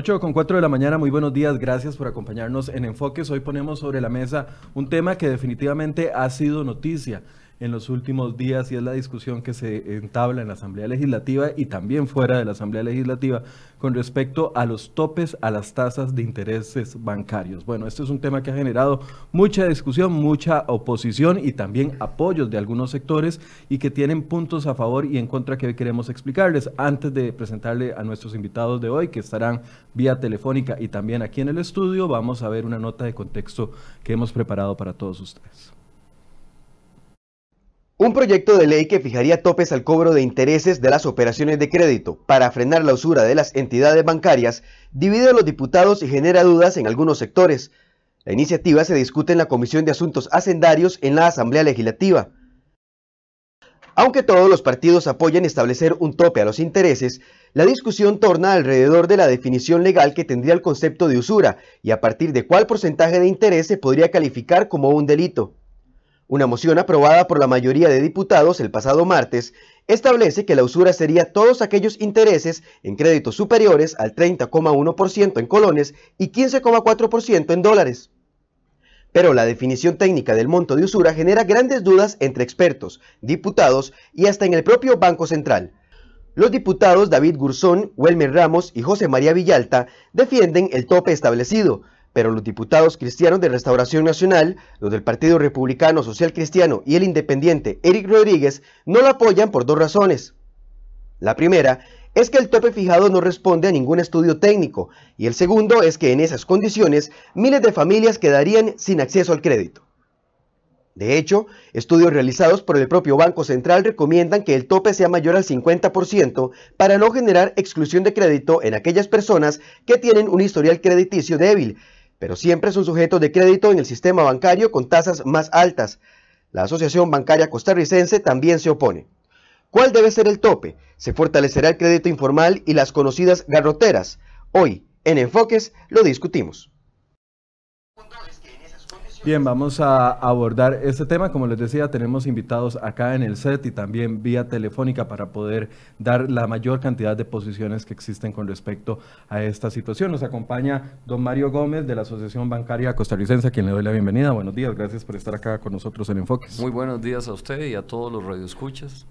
8 con 4 de la mañana, muy buenos días, gracias por acompañarnos en Enfoques. Hoy ponemos sobre la mesa un tema que definitivamente ha sido noticia en los últimos días y es la discusión que se entabla en la Asamblea Legislativa y también fuera de la Asamblea Legislativa con respecto a los topes a las tasas de intereses bancarios. Bueno, este es un tema que ha generado mucha discusión, mucha oposición y también apoyos de algunos sectores y que tienen puntos a favor y en contra que hoy queremos explicarles. Antes de presentarle a nuestros invitados de hoy, que estarán vía telefónica y también aquí en el estudio, vamos a ver una nota de contexto que hemos preparado para todos ustedes. Un proyecto de ley que fijaría topes al cobro de intereses de las operaciones de crédito para frenar la usura de las entidades bancarias divide a los diputados y genera dudas en algunos sectores. La iniciativa se discute en la Comisión de Asuntos Hacendarios en la Asamblea Legislativa. Aunque todos los partidos apoyan establecer un tope a los intereses, la discusión torna alrededor de la definición legal que tendría el concepto de usura y a partir de cuál porcentaje de interés se podría calificar como un delito. Una moción aprobada por la mayoría de diputados el pasado martes establece que la usura sería todos aquellos intereses en créditos superiores al 30,1% en colones y 15,4% en dólares. Pero la definición técnica del monto de usura genera grandes dudas entre expertos, diputados y hasta en el propio Banco Central. Los diputados David Gurzón, Welmer Ramos y José María Villalta defienden el tope establecido, pero los diputados cristianos de Restauración Nacional, los del Partido Republicano Social Cristiano y el independiente Eric Rodríguez no lo apoyan por dos razones. La primera es que el tope fijado no responde a ningún estudio técnico y el segundo es que en esas condiciones miles de familias quedarían sin acceso al crédito. De hecho, estudios realizados por el propio Banco Central recomiendan que el tope sea mayor al 50% para no generar exclusión de crédito en aquellas personas que tienen un historial crediticio débil pero siempre son sujetos de crédito en el sistema bancario con tasas más altas. La Asociación Bancaria Costarricense también se opone. ¿Cuál debe ser el tope? ¿Se fortalecerá el crédito informal y las conocidas garroteras? Hoy, en Enfoques, lo discutimos. Bien, vamos a abordar este tema. Como les decía, tenemos invitados acá en el set y también vía telefónica para poder dar la mayor cantidad de posiciones que existen con respecto a esta situación. Nos acompaña don Mario Gómez de la Asociación Bancaria Costarricense, a quien le doy la bienvenida. Buenos días, gracias por estar acá con nosotros en Enfoques. Muy buenos días a usted y a todos los radioescuchas.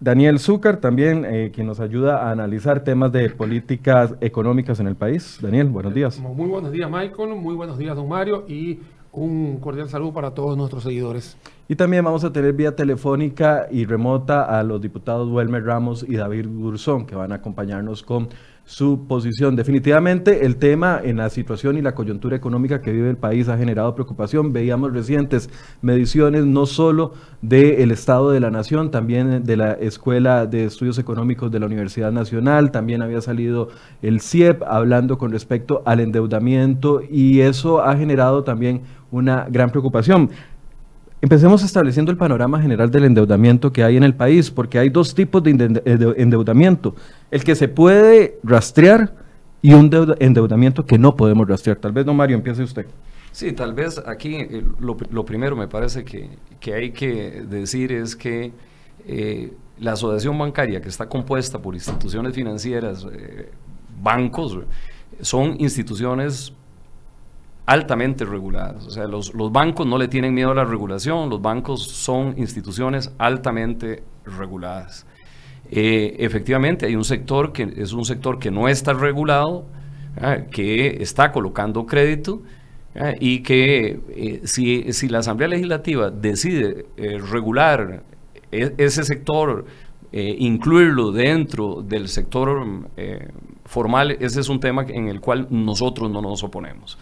Daniel Zúcar, también, eh, quien nos ayuda a analizar temas de políticas económicas en el país. Daniel, buenos días. Muy buenos días, Michael. Muy buenos días, don Mario. Y un cordial saludo para todos nuestros seguidores. Y también vamos a tener vía telefónica y remota a los diputados Welmer Ramos y David Gurzón, que van a acompañarnos con su posición. Definitivamente el tema en la situación y la coyuntura económica que vive el país ha generado preocupación. Veíamos recientes mediciones no solo del Estado de la Nación, también de la Escuela de Estudios Económicos de la Universidad Nacional, también había salido el CIEP hablando con respecto al endeudamiento y eso ha generado también una gran preocupación. Empecemos estableciendo el panorama general del endeudamiento que hay en el país, porque hay dos tipos de endeudamiento. El que se puede rastrear y un endeudamiento que no podemos rastrear. Tal vez, don Mario, empiece usted. Sí, tal vez aquí eh, lo, primero me parece que, hay que decir es que eh, la asociación bancaria que está compuesta por instituciones financieras, eh, bancos, son instituciones altamente reguladas. O sea, los, bancos no le tienen miedo a la regulación, los bancos son instituciones altamente reguladas. Eh, efectivamente, hay un sector que es un sector que no está regulado, ah, que está colocando crédito ah, y que eh, si, si, la Asamblea Legislativa decide eh, regular e, ese sector, incluirlo dentro del sector formal, ese es un tema en el cual nosotros no nos oponemos.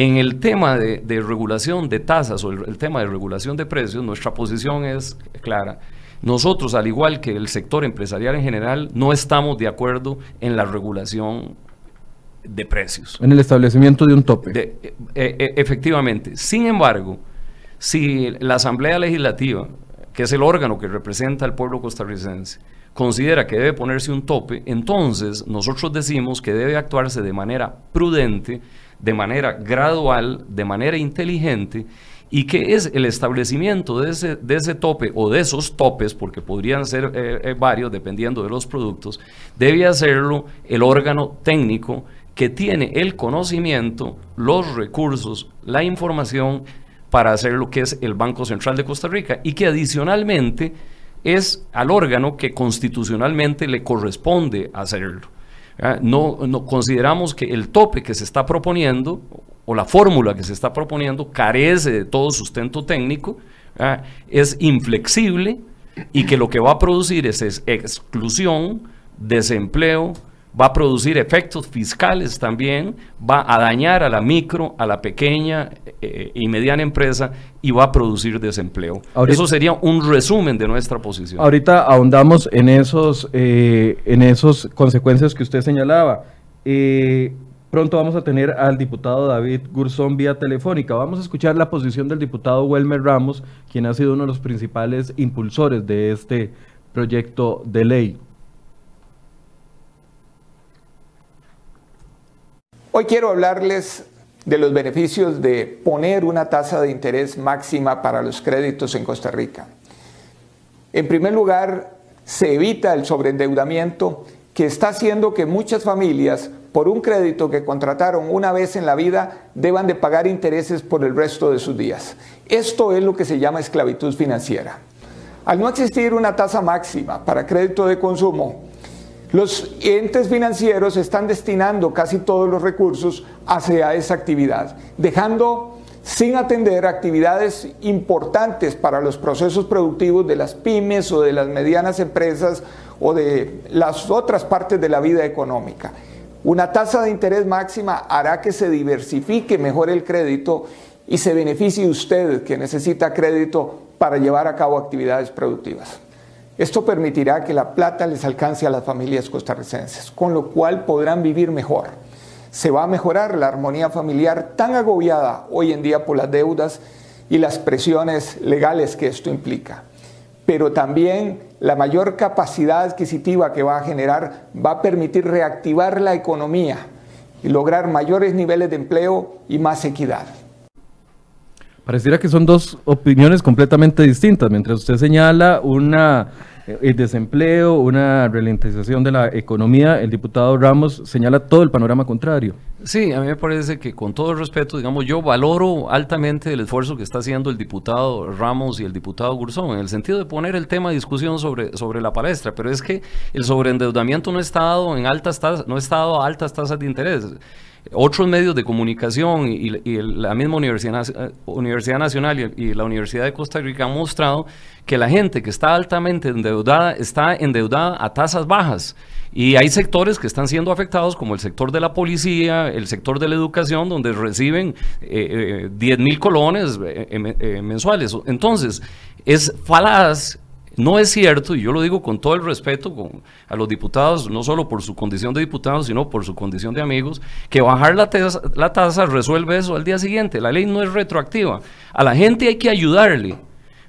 En el tema de, regulación de tasas o el, tema de regulación de precios, nuestra posición es clara. Nosotros, al igual que el sector empresarial en general, no estamos de acuerdo en la regulación de precios. En el establecimiento de un tope. Eh, eh, efectivamente. Sin embargo, si la Asamblea Legislativa, que es el órgano que representa al pueblo costarricense, considera que debe ponerse un tope, entonces nosotros decimos que debe actuarse de manera prudente de manera gradual, de manera inteligente y que es el establecimiento de ese, de ese tope o de esos topes, porque podrían ser eh, eh, varios dependiendo de los productos, debe hacerlo el órgano técnico que tiene el conocimiento, los recursos, la información para hacer lo que es el Banco Central de Costa Rica y que adicionalmente es al órgano que constitucionalmente le corresponde hacerlo. No, no, consideramos que el tope que se está proponiendo o la fórmula que se está proponiendo carece de todo sustento técnico, es inflexible y que lo que va a producir es exclusión, desempleo, va a producir efectos fiscales también, va a dañar a la micro, a la pequeña eh, y mediana empresa y va a producir desempleo. Eso sería un resumen de nuestra posición. Ahorita ahondamos en esos, eh, en esos consecuencias que usted señalaba. Eh, pronto vamos a tener al diputado David Gurzón vía telefónica. Vamos a escuchar la posición del diputado Welmer Ramos, quien ha sido uno de los principales impulsores de este proyecto de ley. Hoy quiero hablarles de los beneficios de poner una tasa de interés máxima para los créditos en Costa Rica. En primer lugar, se evita el sobreendeudamiento que está haciendo que muchas familias, por un crédito que contrataron una vez en la vida, deban de pagar intereses por el resto de sus días. Esto es lo que se llama esclavitud financiera. Al no existir una tasa máxima para crédito de consumo, los entes financieros están destinando casi todos los recursos hacia esa actividad, dejando sin atender actividades importantes para los procesos productivos de las pymes o de las medianas empresas o de las otras partes de la vida económica. Una tasa de interés máxima hará que se diversifique mejor el crédito y se beneficie usted que necesita crédito para llevar a cabo actividades productivas. Esto permitirá que la plata les alcance a las familias costarricenses, con lo cual podrán vivir mejor. Se va a mejorar la armonía familiar tan agobiada hoy en día por las deudas y las presiones legales que esto implica. Pero también la mayor capacidad adquisitiva que va a generar va a permitir reactivar la economía y lograr mayores niveles de empleo y más equidad. Pareciera que son dos opiniones completamente distintas. Mientras usted señala una el eh, desempleo, una ralentización de la economía, el diputado Ramos señala todo el panorama contrario. Sí, a mí me parece que con todo el respeto, digamos, yo valoro altamente el esfuerzo que está haciendo el diputado Ramos y el diputado Gurzón, en el sentido de poner el tema de discusión sobre, sobre la palestra, pero es que el sobreendeudamiento no está dado en altas tasas, no está dado a altas tasas de interés otros medios de comunicación y, la misma Universidad, Universidad Nacional y, la Universidad de Costa Rica han mostrado que la gente que está altamente endeudada está endeudada a tasas bajas. Y hay sectores que están siendo afectados, como el sector de la policía, el sector de la educación, donde reciben eh, 10 eh, mil colones eh, eh, mensuales. Entonces, es falaz no es cierto, y yo lo digo con todo el respeto a los diputados, no solo por su condición de diputados, sino por su condición de amigos, que bajar la tasa, resuelve eso al día siguiente. La ley no es retroactiva. A la gente hay que ayudarle,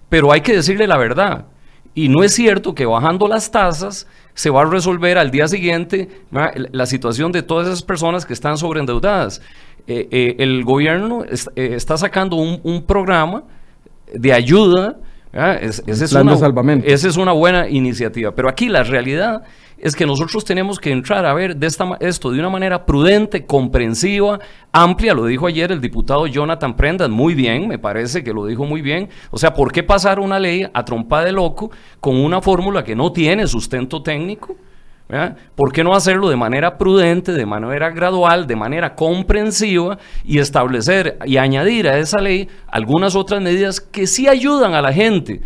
pero hay que decirle la verdad. Y no es cierto que bajando las tasas se va a resolver al día siguiente la situación de todas esas personas que están sobreendeudadas. Eh, eh, el gobierno eh, está sacando un programa de ayuda Ah, es, es una, esa es una buena iniciativa. Pero aquí la realidad es que nosotros tenemos que entrar a ver de esta, esto de una manera prudente, comprensiva, amplia. Lo dijo ayer el diputado Jonathan Prendas, muy bien, me parece que lo dijo muy bien. O sea, ¿por qué pasar una ley a trompa de loco con una fórmula que no tiene sustento técnico? ¿Por qué no hacerlo de manera prudente, de manera gradual, de manera comprensiva y establecer y añadir a esa ley algunas otras medidas que sí ayudan a la gente?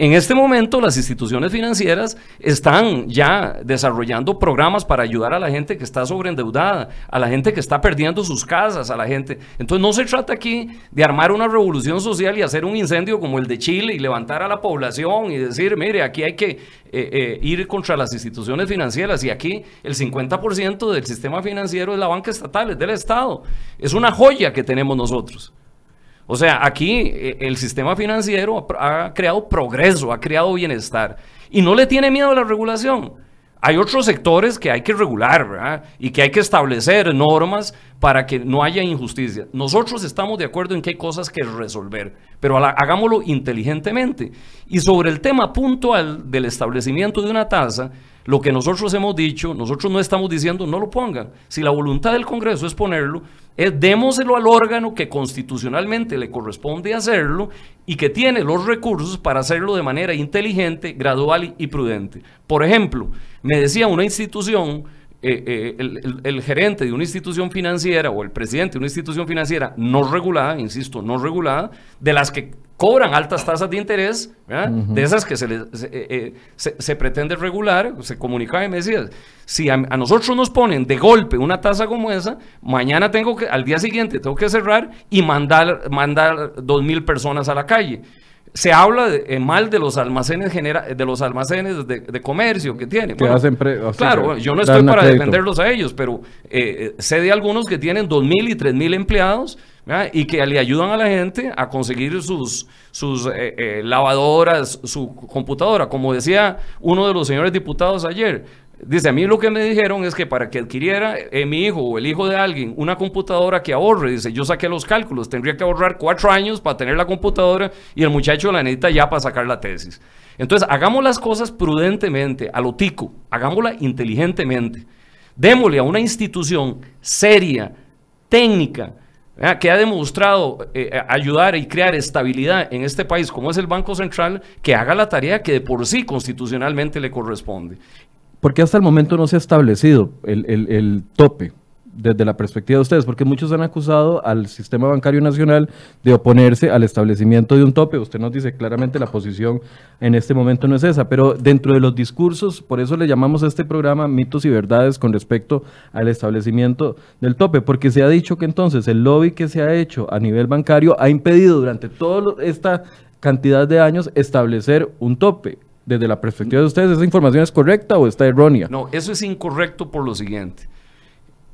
En este momento las instituciones financieras están ya desarrollando programas para ayudar a la gente que está sobreendeudada, a la gente que está perdiendo sus casas, a la gente. Entonces no se trata aquí de armar una revolución social y hacer un incendio como el de Chile y levantar a la población y decir, mire, aquí hay que eh, eh, ir contra las instituciones financieras y aquí el 50% del sistema financiero es la banca estatal, es del Estado. Es una joya que tenemos nosotros. O sea, aquí eh, el sistema financiero ha creado progreso, ha creado bienestar y no le tiene miedo a la regulación. Hay otros sectores que hay que regular y que hay que establecer normas para que no haya injusticia. Nosotros estamos de acuerdo en que hay cosas que resolver, pero hagámoslo inteligentemente. Y sobre el tema puntual del establecimiento de una tasa, lo que nosotros hemos dicho, nosotros no estamos diciendo no lo pongan. Si la voluntad del Congreso es ponerlo, es démoselo al órgano que constitucionalmente le corresponde hacerlo y que tiene los recursos para hacerlo de manera inteligente, gradual y prudente. Por ejemplo, me decía una institución, eh, eh, el, el, gerente de una institución financiera o el presidente de una institución financiera no regulada, insisto, no regulada, de las que cobran altas tasas de interés, de esas que se, les, eh, eh, se, pretende regular, se comunicaba y me decía, si a, nosotros nos ponen de golpe una tasa como esa, mañana tengo que, al día siguiente tengo que cerrar y mandar, mandar dos mil personas a la calle. Se habla eh, mal de los almacenes genera, de los almacenes de, comercio que tienen. claro, yo no estoy para defenderlos a ellos, pero sé de algunos que tienen dos mil y tres mil empleados y que le ayudan a la gente a conseguir sus, sus eh, eh, lavadoras, su computadora. Como decía uno de los señores diputados ayer, dice, a mí lo que me dijeron es que para que adquiriera eh, mi hijo o el hijo de alguien una computadora que ahorre, dice, yo saqué los cálculos, tendría que ahorrar cuatro años para tener la computadora y el muchacho la necesita ya para sacar la tesis. Entonces, hagamos las cosas prudentemente, a lo tico, hagámosla inteligentemente. Démosle a una institución seria, técnica, que ha demostrado eh, eh, ayudar y crear estabilidad en este país, como es el Banco Central, que haga la tarea que de por sí constitucionalmente le corresponde. Porque hasta el momento no se ha establecido el, el tope desde la perspectiva de ustedes? Porque muchos han acusado al sistema bancario nacional de oponerse al establecimiento de un tope. Usted nos dice claramente la posición en este momento no es esa, pero dentro de los discursos, por eso le llamamos a este programa mitos y verdades con respecto al establecimiento del tope, porque se ha dicho que entonces el lobby que se ha hecho a nivel bancario ha impedido durante toda esta cantidad de años establecer un tope. Desde la perspectiva de ustedes, ¿esa información es correcta o está errónea? No, eso es incorrecto por lo siguiente.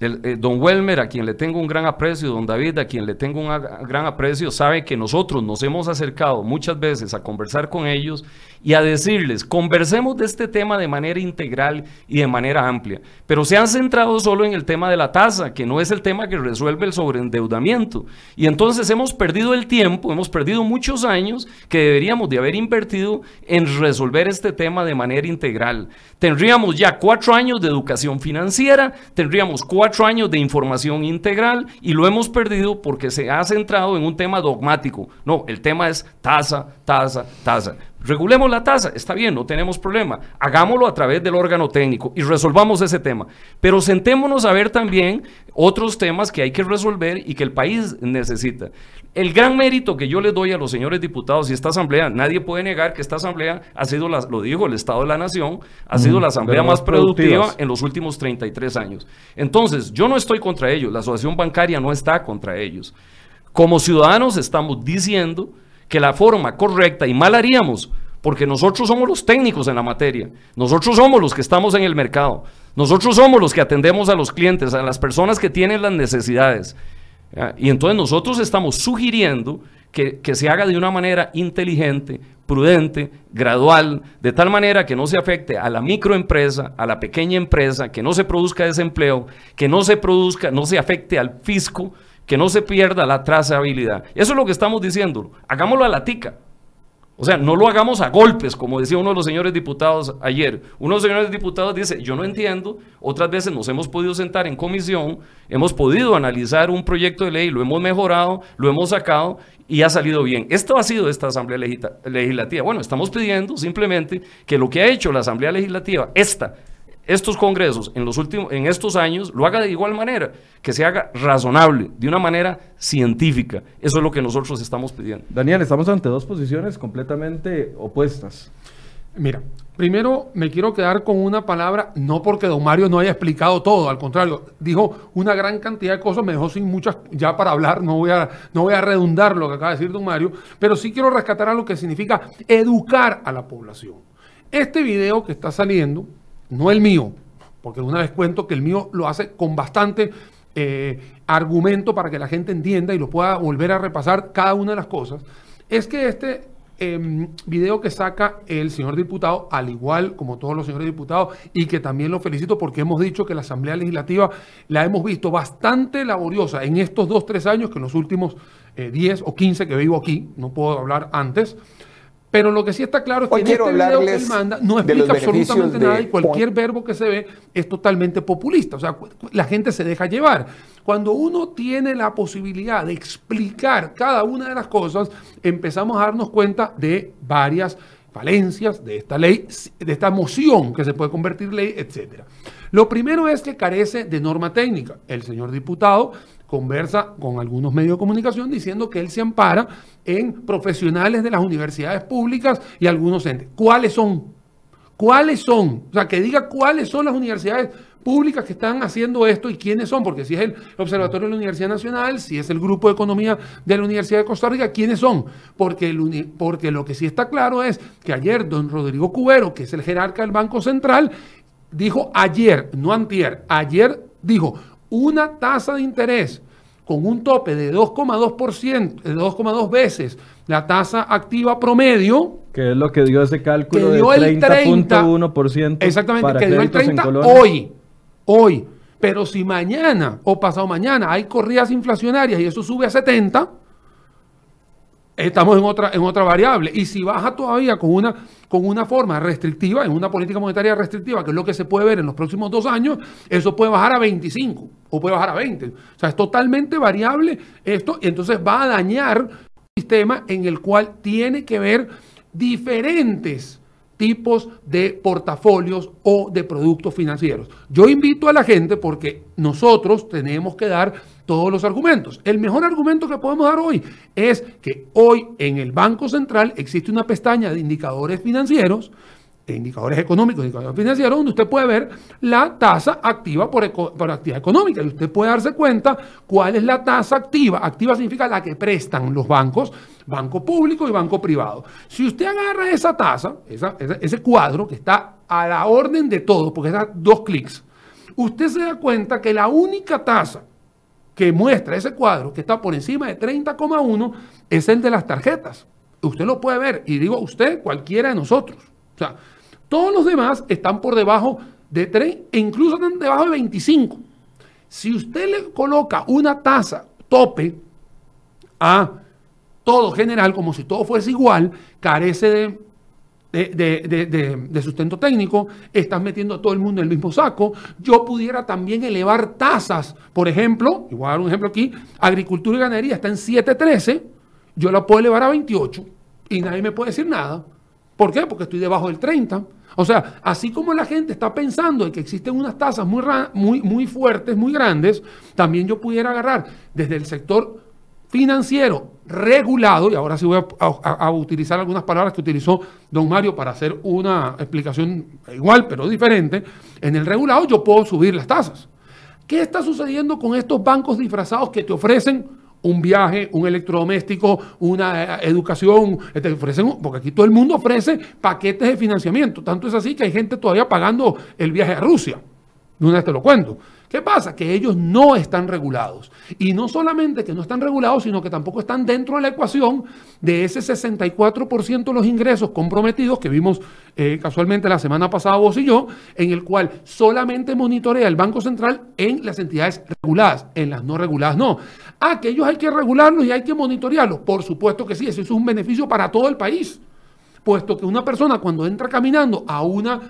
Eh, don Welmer, a quien le tengo un gran aprecio, don David, a quien le tengo un gran aprecio, sabe que nosotros nos hemos acercado muchas veces a conversar con ellos y a decirles, conversemos de este tema de manera integral y de manera amplia, pero se han centrado solo en el tema de la tasa, que no es el tema que resuelve el sobreendeudamiento. Y entonces hemos perdido el tiempo, hemos perdido muchos años que deberíamos de haber invertido en resolver este tema de manera integral. Tendríamos ya cuatro años de educación financiera, tendríamos cuatro años de información integral y lo hemos perdido porque se ha centrado en un tema dogmático. No, el tema es tasa, tasa, tasa. Regulemos la tasa, está bien, no tenemos problema. Hagámoslo a través del órgano técnico y resolvamos ese tema. Pero sentémonos a ver también otros temas que hay que resolver y que el país necesita. El gran mérito que yo les doy a los señores diputados y esta asamblea, nadie puede negar que esta asamblea ha sido, la, lo dijo el Estado de la Nación, ha sido la asamblea más productiva en los últimos 33 años. Entonces, yo no estoy contra ellos, la asociación bancaria no está contra ellos. Como ciudadanos estamos diciendo que la forma correcta, y mal haríamos, porque nosotros somos los técnicos en la materia, nosotros somos los que estamos en el mercado, nosotros somos los que atendemos a los clientes, a las personas que tienen las necesidades. Y entonces nosotros estamos sugiriendo que, que, se haga de una manera inteligente, prudente, gradual, de tal manera que no se afecte a la microempresa, a la pequeña empresa, que no se produzca desempleo, que no se produzca, no se afecte al fisco, que no se pierda la trazabilidad. Eso es lo que estamos diciendo. Hagámoslo a la tica. O sea, no lo hagamos a golpes, como decía uno de los señores diputados ayer. Uno de los señores diputados dice, yo no entiendo, otras veces nos hemos podido sentar en comisión, hemos podido analizar un proyecto de ley, lo hemos mejorado, lo hemos sacado y ha salido bien. Esto ha sido esta Asamblea Legislativa. Bueno, estamos pidiendo simplemente que lo que ha hecho la Asamblea Legislativa, esta, estos congresos en, los últimos, en estos años lo haga de igual manera, que se haga razonable, de una manera científica. Eso es lo que nosotros estamos pidiendo. Daniel, estamos ante dos posiciones completamente opuestas. Mira, primero me quiero quedar con una palabra, no porque don Mario no haya explicado todo, al contrario, dijo una gran cantidad de cosas, me dejó sin muchas ya para hablar, no voy a, no voy a redundar lo que acaba de decir don Mario, pero sí quiero rescatar a lo que significa educar a la población. Este video que está saliendo, no el mío, porque una vez cuento que el mío lo hace con bastante eh, argumento para que la gente entienda y lo pueda volver a repasar cada una de las cosas, es que este em, video que saca el señor diputado, al igual como todos los señores diputados, y que también lo felicito porque hemos dicho que la Asamblea Legislativa la hemos visto bastante laboriosa en estos dos, tres años que en los últimos 10 eh, o 15 que vivo aquí, no puedo hablar antes. Pero lo que sí está claro es que en este video que él manda no explica absolutamente nada y cualquier verbo que se ve es totalmente populista. O sea, la gente se deja llevar. Cuando uno tiene la posibilidad de explicar cada una de las cosas, empezamos a darnos cuenta de varias falencias de esta ley, de esta moción que se puede convertir en ley, etc. Lo primero es que carece de norma técnica. El señor diputado conversa con algunos medios de comunicación diciendo que él se ampara en profesionales de las universidades públicas y algunos entes. ¿Cuáles son? ¿Cuáles son? O sea, que diga cuáles son las universidades públicas que están haciendo esto y quiénes son, porque si es el Observatorio de la Universidad Nacional, si es el Grupo de Economía de la Universidad de Costa Rica, ¿quiénes son? Porque, lo que sí está claro es que ayer don Rodrigo Cubero, que es el jerarca del Banco Central, dijo ayer, no antier, ayer dijo, una tasa de interés con un tope de 2,2%, de 2,2 veces la tasa activa promedio. Que es lo que dio ese cálculo de 30.1%. Exactamente, que dio el 30 hoy. Hoy. Pero si mañana o pasado mañana hay corridas inflacionarias y eso sube a 70, estamos en otra, en otra variable. Y si baja todavía con una, con una forma restrictiva, en una política monetaria restrictiva, que es lo que se puede ver en los próximos dos años, eso puede bajar a 25 o puede bajar a 20. O sea, es totalmente variable esto y entonces va a dañar un sistema en el cual tiene que ver diferentes tipos de portafolios o de productos financieros. Yo invito a la gente porque nosotros tenemos que dar todos los argumentos. El mejor argumento que podemos dar hoy es que hoy en el Banco Central existe una pestaña de indicadores financieros de indicadores económicos, indicadores financieros, donde usted puede ver la tasa activa por, por, actividad económica y usted puede darse cuenta cuál es la tasa activa. Activa significa la que prestan los bancos, banco público y banco privado. Si usted agarra esa tasa, ese cuadro que está a la orden de todo, porque da dos clics, usted se da cuenta que la única tasa que muestra ese cuadro, que está por encima de 30,1, es el de las tarjetas. Usted lo puede ver, y digo usted, cualquiera de nosotros. O sea, todos los demás están por debajo de 3 e incluso están debajo de 25. Si usted le coloca una tasa tope a todo general, como si todo fuese igual, carece de, de, sustento técnico, estás metiendo a todo el mundo en el mismo saco. Yo pudiera también elevar tasas, por ejemplo, y voy a dar un ejemplo aquí, agricultura y ganadería está en 7.13, yo la puedo elevar a 28 y nadie me puede decir nada. ¿Por qué? Porque estoy debajo del 30. O sea, así como la gente está pensando en que existen unas tasas muy, muy, muy fuertes, muy grandes, también yo pudiera agarrar desde el sector financiero regulado, y ahora sí voy a, utilizar algunas palabras que utilizó don Mario para hacer una explicación igual, pero diferente, en el regulado yo puedo subir las tasas. ¿Qué está sucediendo con estos bancos disfrazados que te ofrecen un viaje, un electrodoméstico, una eh, educación, te ofrecen, porque aquí todo el mundo ofrece paquetes de financiamiento. Tanto es así que hay gente todavía pagando el viaje a Rusia. De una vez te lo cuento. ¿Qué pasa? Que ellos no están regulados. Y no solamente que no están regulados, sino que tampoco están dentro de la ecuación de ese 64% de los ingresos comprometidos que vimos eh, casualmente la semana pasada vos y yo, en el cual solamente monitorea el Banco Central en las entidades reguladas, en las no reguladas no. Ah, que ellos hay que regularlos y hay que monitorearlos. Por supuesto que sí, eso es un beneficio para todo el país. Puesto que una persona cuando entra caminando a una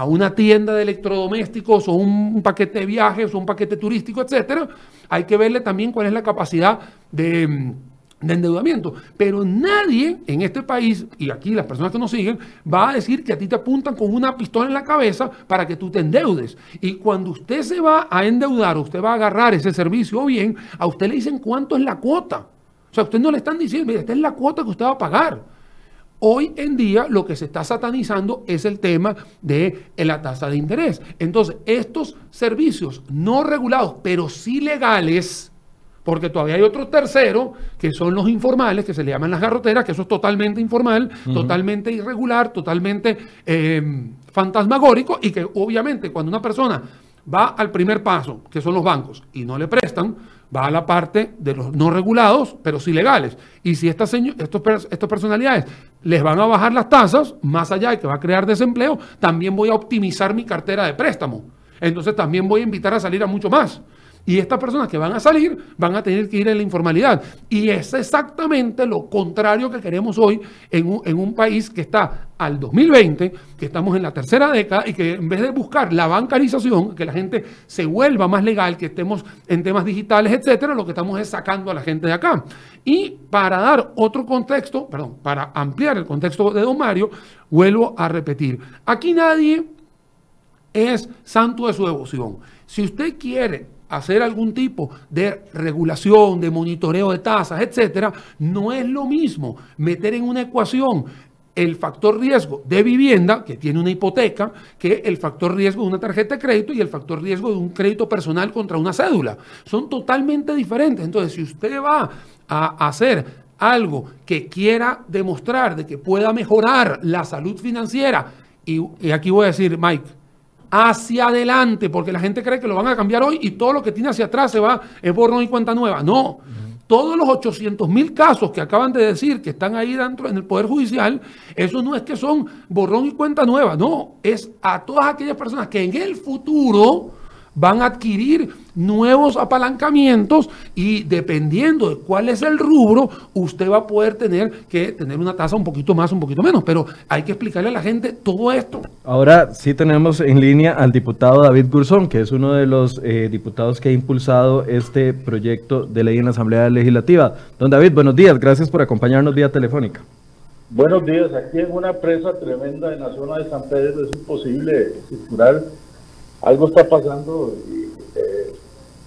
a una tienda de electrodomésticos o un, paquete de viajes o un paquete turístico, etcétera, hay que verle también cuál es la capacidad de, de, endeudamiento. Pero nadie en este país, y aquí las personas que nos siguen, va a decir que a ti te apuntan con una pistola en la cabeza para que tú te endeudes. Y cuando usted se va a endeudar, usted va a agarrar ese servicio o bien, a usted le dicen cuánto es la cuota. O sea, usted no le están diciendo, mire, esta es la cuota que usted va a pagar. Hoy en día lo que se está satanizando es el tema de la tasa de interés. Entonces, estos servicios no regulados, pero sí legales, porque todavía hay otro tercero, que son los informales, que se le llaman las garroteras, que eso es totalmente informal, totalmente irregular, totalmente eh, fantasmagórico, y que obviamente cuando una persona va al primer paso, que son los bancos, y no le prestan, va a la parte de los no regulados, pero sí legales. Y si estas, estos, estas personalidades les van a bajar las tasas, más allá de que va a crear desempleo, también voy a optimizar mi cartera de préstamo. Entonces también voy a invitar a salir a mucho más. Y estas personas que van a salir van a tener que ir en la informalidad. Y es exactamente lo contrario que queremos hoy en un, en un, país que está al 2020, que estamos en la tercera década y que en vez de buscar la bancarización, que la gente se vuelva más legal, que estemos en temas digitales, etcétera, lo que estamos es sacando a la gente de acá. Y para dar otro contexto, perdón, para ampliar el contexto de don Mario, vuelvo a repetir, aquí nadie es santo de su devoción. Si usted quiere hacer algún tipo de regulación, de monitoreo de tasas, etcétera, no es lo mismo meter en una ecuación el factor riesgo de vivienda, que tiene una hipoteca, que el factor riesgo de una tarjeta de crédito y el factor riesgo de un crédito personal contra una cédula. Son totalmente diferentes. Entonces, si usted va a hacer algo que quiera demostrar de que pueda mejorar la salud financiera, y, y aquí voy a decir, Mike, hacia adelante, porque la gente cree que lo van a cambiar hoy y todo lo que tiene hacia atrás se va, es borrón y cuenta nueva. No, todos los 800 mil casos que acaban de decir que están ahí dentro en el Poder Judicial, eso no es que son borrón y cuenta nueva, no, es a todas aquellas personas que en el futuro van a adquirir nuevos apalancamientos y dependiendo de cuál es el rubro, usted va a poder tener que tener una tasa un poquito más, un poquito menos, pero hay que explicarle a la gente todo esto. Ahora sí tenemos en línea al diputado David Gurzón, que es uno de los eh, diputados que ha impulsado este proyecto de ley en la Asamblea Legislativa. Don David, buenos días, gracias por acompañarnos vía telefónica. Buenos días, aquí en una presa tremenda en la zona de San Pedro es imposible circular algo está pasando y eh,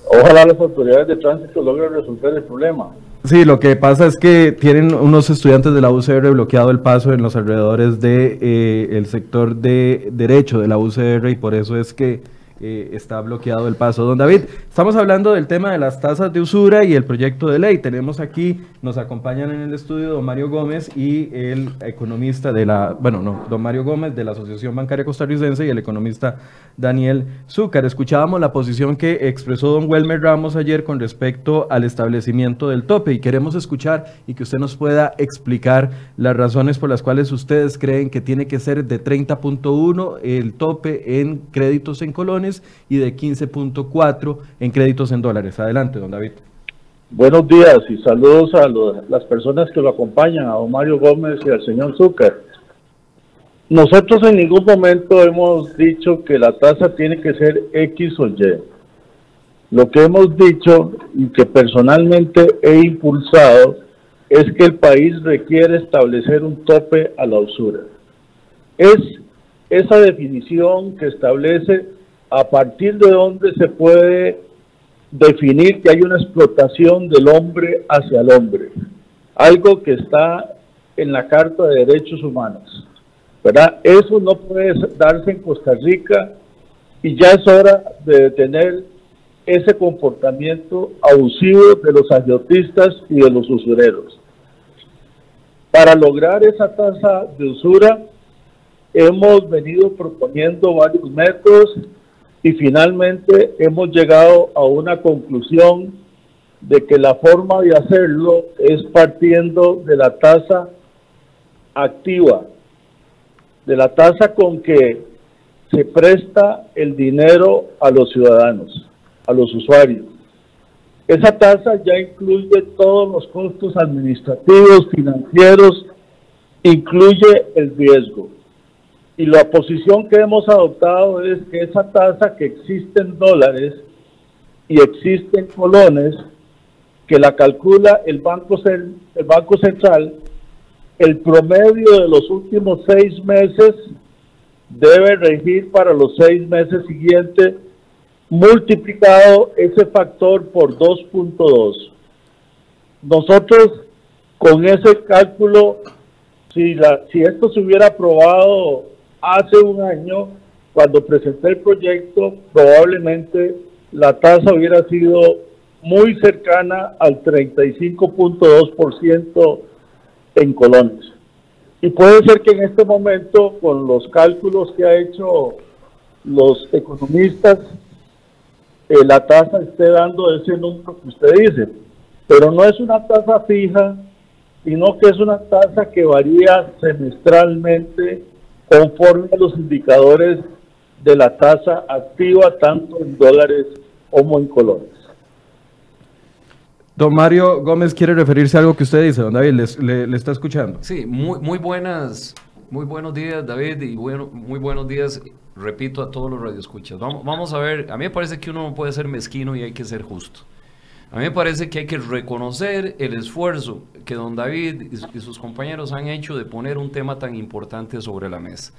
ojalá las autoridades de tránsito logren resolver el problema. Sí, lo que pasa es que tienen unos estudiantes de la UCR bloqueado el paso en los alrededores de eh, el sector de derecho de la UCR y por eso es que eh, está bloqueado el paso. Don David, estamos hablando del tema de las tasas de usura y el proyecto de ley. Tenemos aquí, nos acompañan en el estudio don Mario Gómez y el economista de la, bueno, no, don Mario Gómez de la Asociación Bancaria Costarricense y el economista Daniel Zúcar. Escuchábamos la posición que expresó don Welmer Ramos ayer con respecto al establecimiento del tope y queremos escuchar y que usted nos pueda explicar las razones por las cuales ustedes creen que tiene que ser de 30.1 el tope en créditos en colones y de 15.4 en créditos en dólares. Adelante, don David. Buenos días y saludos a las personas que lo acompañan, a don Mario Gómez y al señor Zúcar. Nosotros en ningún momento hemos dicho que la tasa tiene que ser X o Y. Lo que hemos dicho y que personalmente he impulsado es que el país requiere establecer un tope a la usura. Es esa definición que establece a partir de donde se puede definir que hay una explotación del hombre hacia el hombre, algo que está en la Carta de Derechos Humanos. ¿verdad? Eso no puede darse en Costa Rica y ya es hora de detener ese comportamiento abusivo de los agiotistas y de los usureros. Para lograr esa tasa de usura, hemos venido proponiendo varios métodos y finalmente hemos llegado a una conclusión de que la forma de hacerlo es partiendo de la tasa activa, de la tasa con que se presta el dinero a los ciudadanos, a los usuarios. Esa tasa ya incluye todos los costos administrativos, financieros, incluye el riesgo. Y la posición que hemos adoptado es que esa tasa que existe en dólares y existe en colones, que la calcula el Banco, el Banco Central, el promedio de los últimos seis meses debe regir para los seis meses siguientes, multiplicado ese factor por 2.2. Nosotros con ese cálculo, si, la, si esto se hubiera aprobado hace un año, cuando presenté el proyecto, probablemente la tasa hubiera sido muy cercana al 35.2% en colones. Y puede ser que en este momento, con los cálculos que ha hecho los economistas, eh, la tasa esté dando ese número que usted dice. Pero no es una tasa fija, sino que es una tasa que varía semestralmente conforme a los indicadores de la tasa activa, tanto en dólares como en colores. Don Mario Gómez quiere referirse a algo que usted dice, don David, le, está escuchando. Sí, muy, muy buenas, muy buenos días David y bueno, muy buenos días, repito, a todos los radioescuchas. Vamos, vamos a ver, a mí me parece que uno no puede ser mezquino y hay que ser justo. A mí me parece que hay que reconocer el esfuerzo que don David y sus compañeros han hecho de poner un tema tan importante sobre la mesa.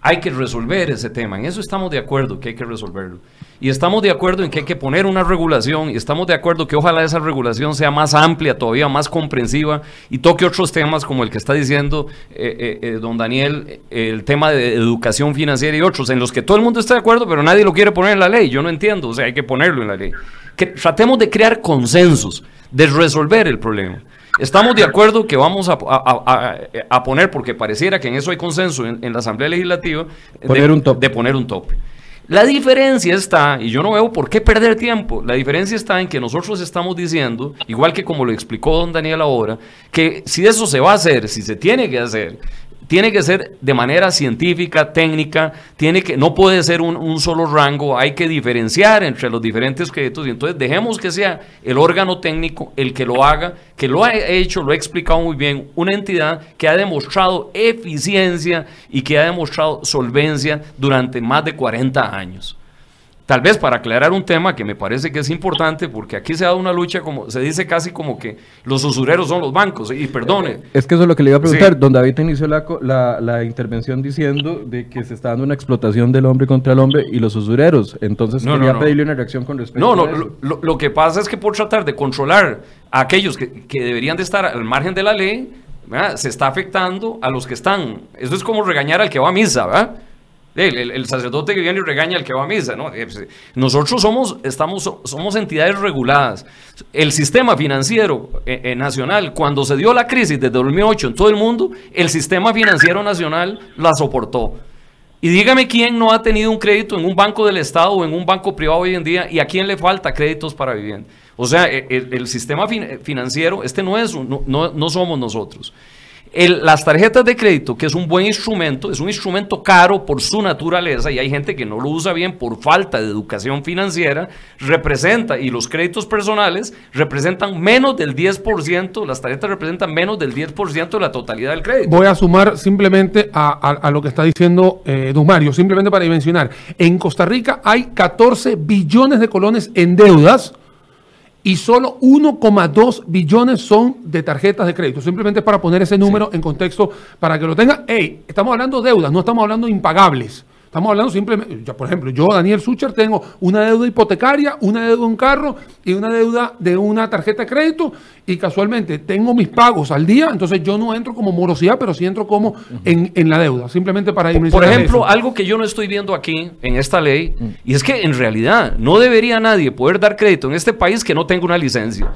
Hay que resolver ese tema, en eso estamos de acuerdo que hay que resolverlo. Y estamos de acuerdo en que hay que poner una regulación y estamos de acuerdo que ojalá esa regulación sea más amplia, todavía más comprensiva y toque otros temas como el que está diciendo eh, eh, eh, don Daniel, el tema de educación financiera y otros, en los que todo el mundo está de acuerdo, pero nadie lo quiere poner en la ley. Yo no entiendo, o sea, hay que ponerlo en la ley. Tratemos de crear consensos, de resolver el problema. Estamos de acuerdo que vamos a, poner, porque pareciera que en eso hay consenso en, la Asamblea Legislativa, poner un de poner un tope. La diferencia está, y yo no veo por qué perder tiempo, la diferencia está en que nosotros estamos diciendo, igual que como lo explicó don Daniel ahora, que si eso se va a hacer, si se tiene que hacer, tiene que ser de manera científica, técnica, tiene que, no puede ser un, solo rango, hay que diferenciar entre los diferentes créditos y entonces dejemos que sea el órgano técnico el que lo haga, que lo ha hecho, lo ha explicado muy bien, una entidad que ha demostrado eficiencia y que ha demostrado solvencia durante más de 40 años. Tal vez para aclarar un tema que me parece que es importante, porque aquí se ha dado una lucha, como se dice casi como que los usureros son los bancos, y perdone. Es que eso es lo que le iba a preguntar. Don David inició la, la, intervención diciendo de que se está dando una explotación del hombre contra el hombre y los usureros. Entonces quería pedirle una reacción con respecto no, a eso. No, lo, lo, que pasa es que por tratar de controlar a aquellos que, que deberían de estar al margen de la ley, se está afectando a los que están. Eso es como regañar al que va a misa, ¿verdad? El, sacerdote que viene y regaña al que va a misa, ¿no? Eh, pues, nosotros somos, estamos, somos entidades reguladas. El sistema financiero eh, eh, nacional, cuando se dio la crisis de 2008 en todo el mundo, el sistema financiero nacional la soportó. Y dígame quién no ha tenido un crédito en un banco del Estado o en un banco privado hoy en día y a quién le falta créditos para vivienda. O sea, el, sistema financiero, este no es, no somos nosotros las tarjetas de crédito, que es un buen instrumento, es un instrumento caro por su naturaleza y hay gente que no lo usa bien por falta de educación financiera, representa, y los créditos personales representan menos del 10%, las tarjetas representan menos del 10% de la totalidad del crédito. Voy a sumar simplemente a, lo que está diciendo eh, Mario, simplemente para mencionar, en Costa Rica hay 14 billones de colones en deudas y solo 1,2 billones son de tarjetas de crédito. Simplemente para poner ese número en contexto para que lo tenga. Hey, estamos hablando de deudas, no estamos hablando de impagables. Estamos hablando simplemente, ya por ejemplo, yo, Daniel Sucher, tengo una deuda hipotecaria, una deuda de un carro y una deuda de una tarjeta de crédito y casualmente tengo mis pagos al día, entonces yo no entro como morosidad, pero sí entro como en, la deuda, simplemente para ir Por ejemplo, algo que yo no estoy viendo aquí en esta ley, y es que en realidad no debería nadie poder dar crédito en este país que no tenga una licencia.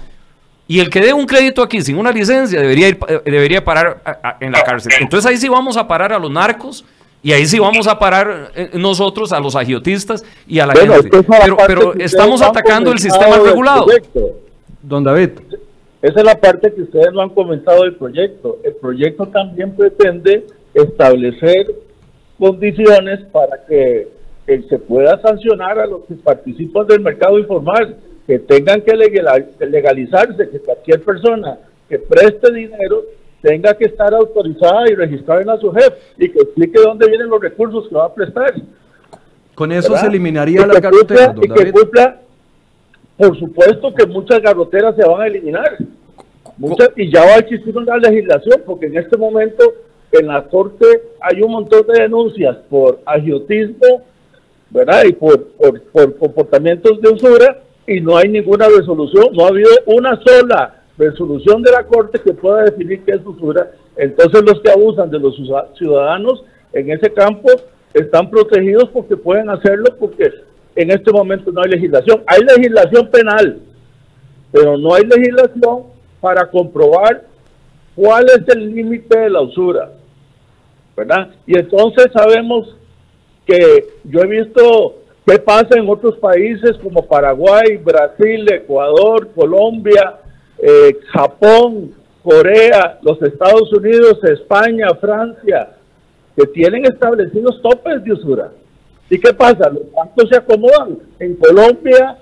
Y el que dé un crédito aquí sin una licencia debería, ir, eh, debería parar en la cárcel. Entonces ahí sí vamos a parar a los narcos y ahí sí vamos a parar eh, nosotros a los agiotistas y a la gente. pero, estamos atacando el sistema regulado. Don David. Esa es la parte que ustedes no han comentado del proyecto. El proyecto también pretende establecer condiciones para que, se pueda sancionar a los que participan del mercado informal, que tengan que legalizarse, que cualquier persona que preste dinero tenga que estar autorizada y registrada en la SUGEF y que explique dónde vienen los recursos que va a prestar. Con eso se eliminaría la garrotera. Y que cumpla, por supuesto que muchas garroteras se van a eliminar. y ya va a existir una legislación, porque en este momento en la Corte hay un montón de denuncias por agiotismo, ¿verdad? Y por, por, por comportamientos de usura, y no hay ninguna resolución, no ha habido una sola resolución de la Corte que pueda definir qué es usura. Entonces los que abusan de los ciudadanos en ese campo están protegidos porque pueden hacerlo porque en este momento no hay legislación. Hay legislación penal, pero no hay legislación para comprobar cuál es el límite de la usura. ¿Verdad? Y entonces sabemos que yo he visto ¿Qué pasa en otros países como Paraguay, Brasil, Ecuador, Colombia, eh, Japón, Corea, los Estados Unidos, España, Francia, que tienen establecidos topes de usura? ¿Y qué pasa? Los bancos se acomodan. En Colombia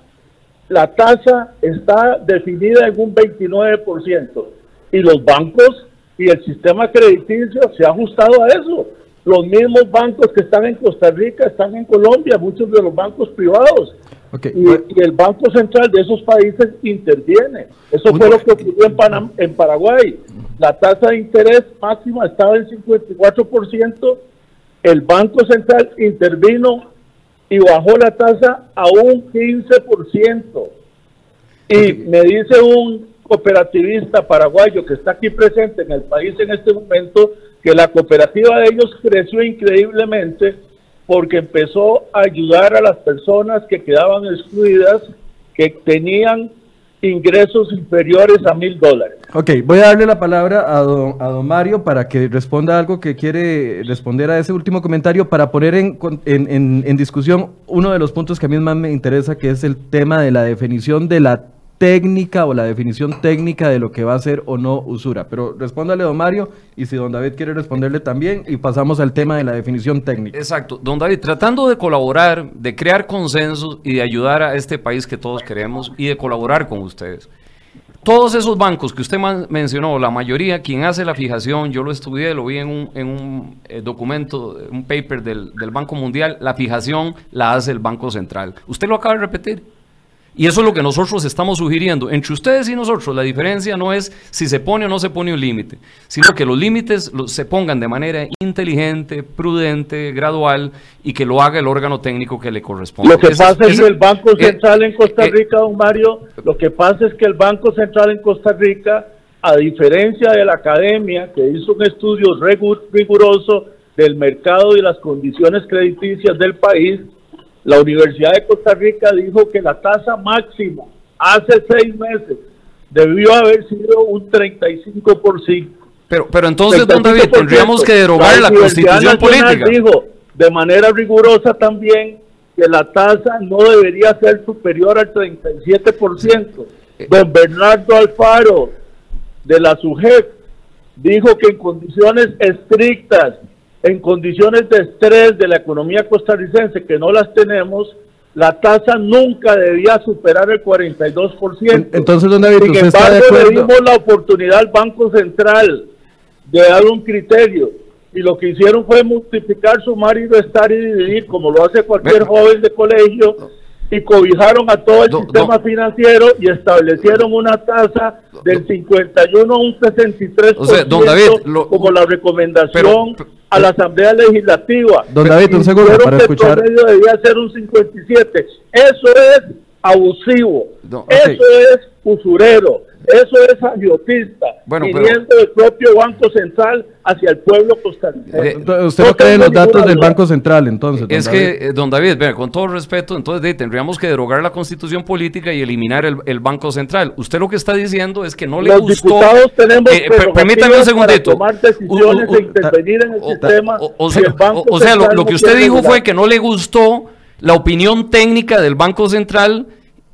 la tasa está definida en un 29% y los bancos y el sistema crediticio se ha ajustado a eso. Los mismos bancos que están en Costa Rica están en Colombia, muchos de los bancos privados. Y, el Banco Central de esos países interviene. Eso fue lo que ocurrió en, en Paraguay. La tasa de interés máxima estaba en 54%. El Banco Central intervino y bajó la tasa a un 15%. Y me dice un cooperativista paraguayo que está aquí presente en el país en este momento que la cooperativa de ellos creció increíblemente porque empezó a ayudar a las personas que quedaban excluidas, que tenían ingresos inferiores a mil dólares. Ok, voy a darle la palabra a don, a don Mario para que responda algo que quiere responder a ese último comentario para poner en, en, en discusión uno de los puntos que a mí más me interesa, que es el tema de la definición de la técnica o la definición técnica de lo que va a ser o no usura. Pero respóndale, don Mario, y si don David quiere responderle también, y pasamos al tema de la definición técnica. Exacto. Don David, tratando de colaborar, de crear consensos y de ayudar a este país que todos queremos y de colaborar con ustedes. Todos esos bancos que usted mencionó, la mayoría, quien hace la fijación, yo lo estudié, lo vi en un, en un eh, documento, un paper del, del Banco Mundial, la fijación la hace el Banco Central. Usted lo acaba de repetir. Y eso es lo que nosotros estamos sugiriendo. Entre ustedes y nosotros, la diferencia no es si se pone o no se pone un límite, sino que los límites se pongan de manera inteligente, prudente, gradual y que lo haga el órgano técnico que le corresponde. Lo que pasa es, que el Banco Central en Costa Rica, don Mario, lo que pasa es que el Banco Central en Costa Rica, a diferencia de la academia, que hizo un estudio riguroso del mercado y las condiciones crediticias del país, la Universidad de Costa Rica dijo que la tasa máxima hace seis meses debió haber sido un 35%. Pero, pero entonces, don David, tendríamos que derogar la, constitución política. dijo de manera rigurosa también que la tasa no debería ser superior al 37%. Eh. Don Bernardo Alfaro, de la SUGEP, dijo que en condiciones estrictas en condiciones de estrés de la economía costarricense, que no las tenemos, la tasa nunca debía superar el 42%. Entonces, don David, Sin embargo, le dimos la oportunidad al Banco Central de dar un criterio y lo que hicieron fue multiplicar, sumar y restar y dividir, como lo hace cualquier joven de colegio, y cobijaron a todo el sistema financiero y establecieron una tasa del 51 a un 63% o sea, don David, como la recomendación a la Asamblea Legislativa. Don David, un segundo para escuchar. El promedio debía ser un 57. Eso es abusivo. Eso es usurero. Eso es agiotista, bueno, viniendo del propio Banco Central hacia el pueblo costarricense. Eh, usted no, cree en los datos del Banco Central, entonces. Es que, eh, don David, con todo respeto, entonces tendríamos que derogar la constitución política y eliminar el, Banco Central. Usted lo que está diciendo es que no le gustó. Diputados tenemos eh, permítame un segundito. tomar decisiones e intervenir en el sistema. O, sea, lo que usted dijo fue que no le gustó la opinión técnica del Banco Central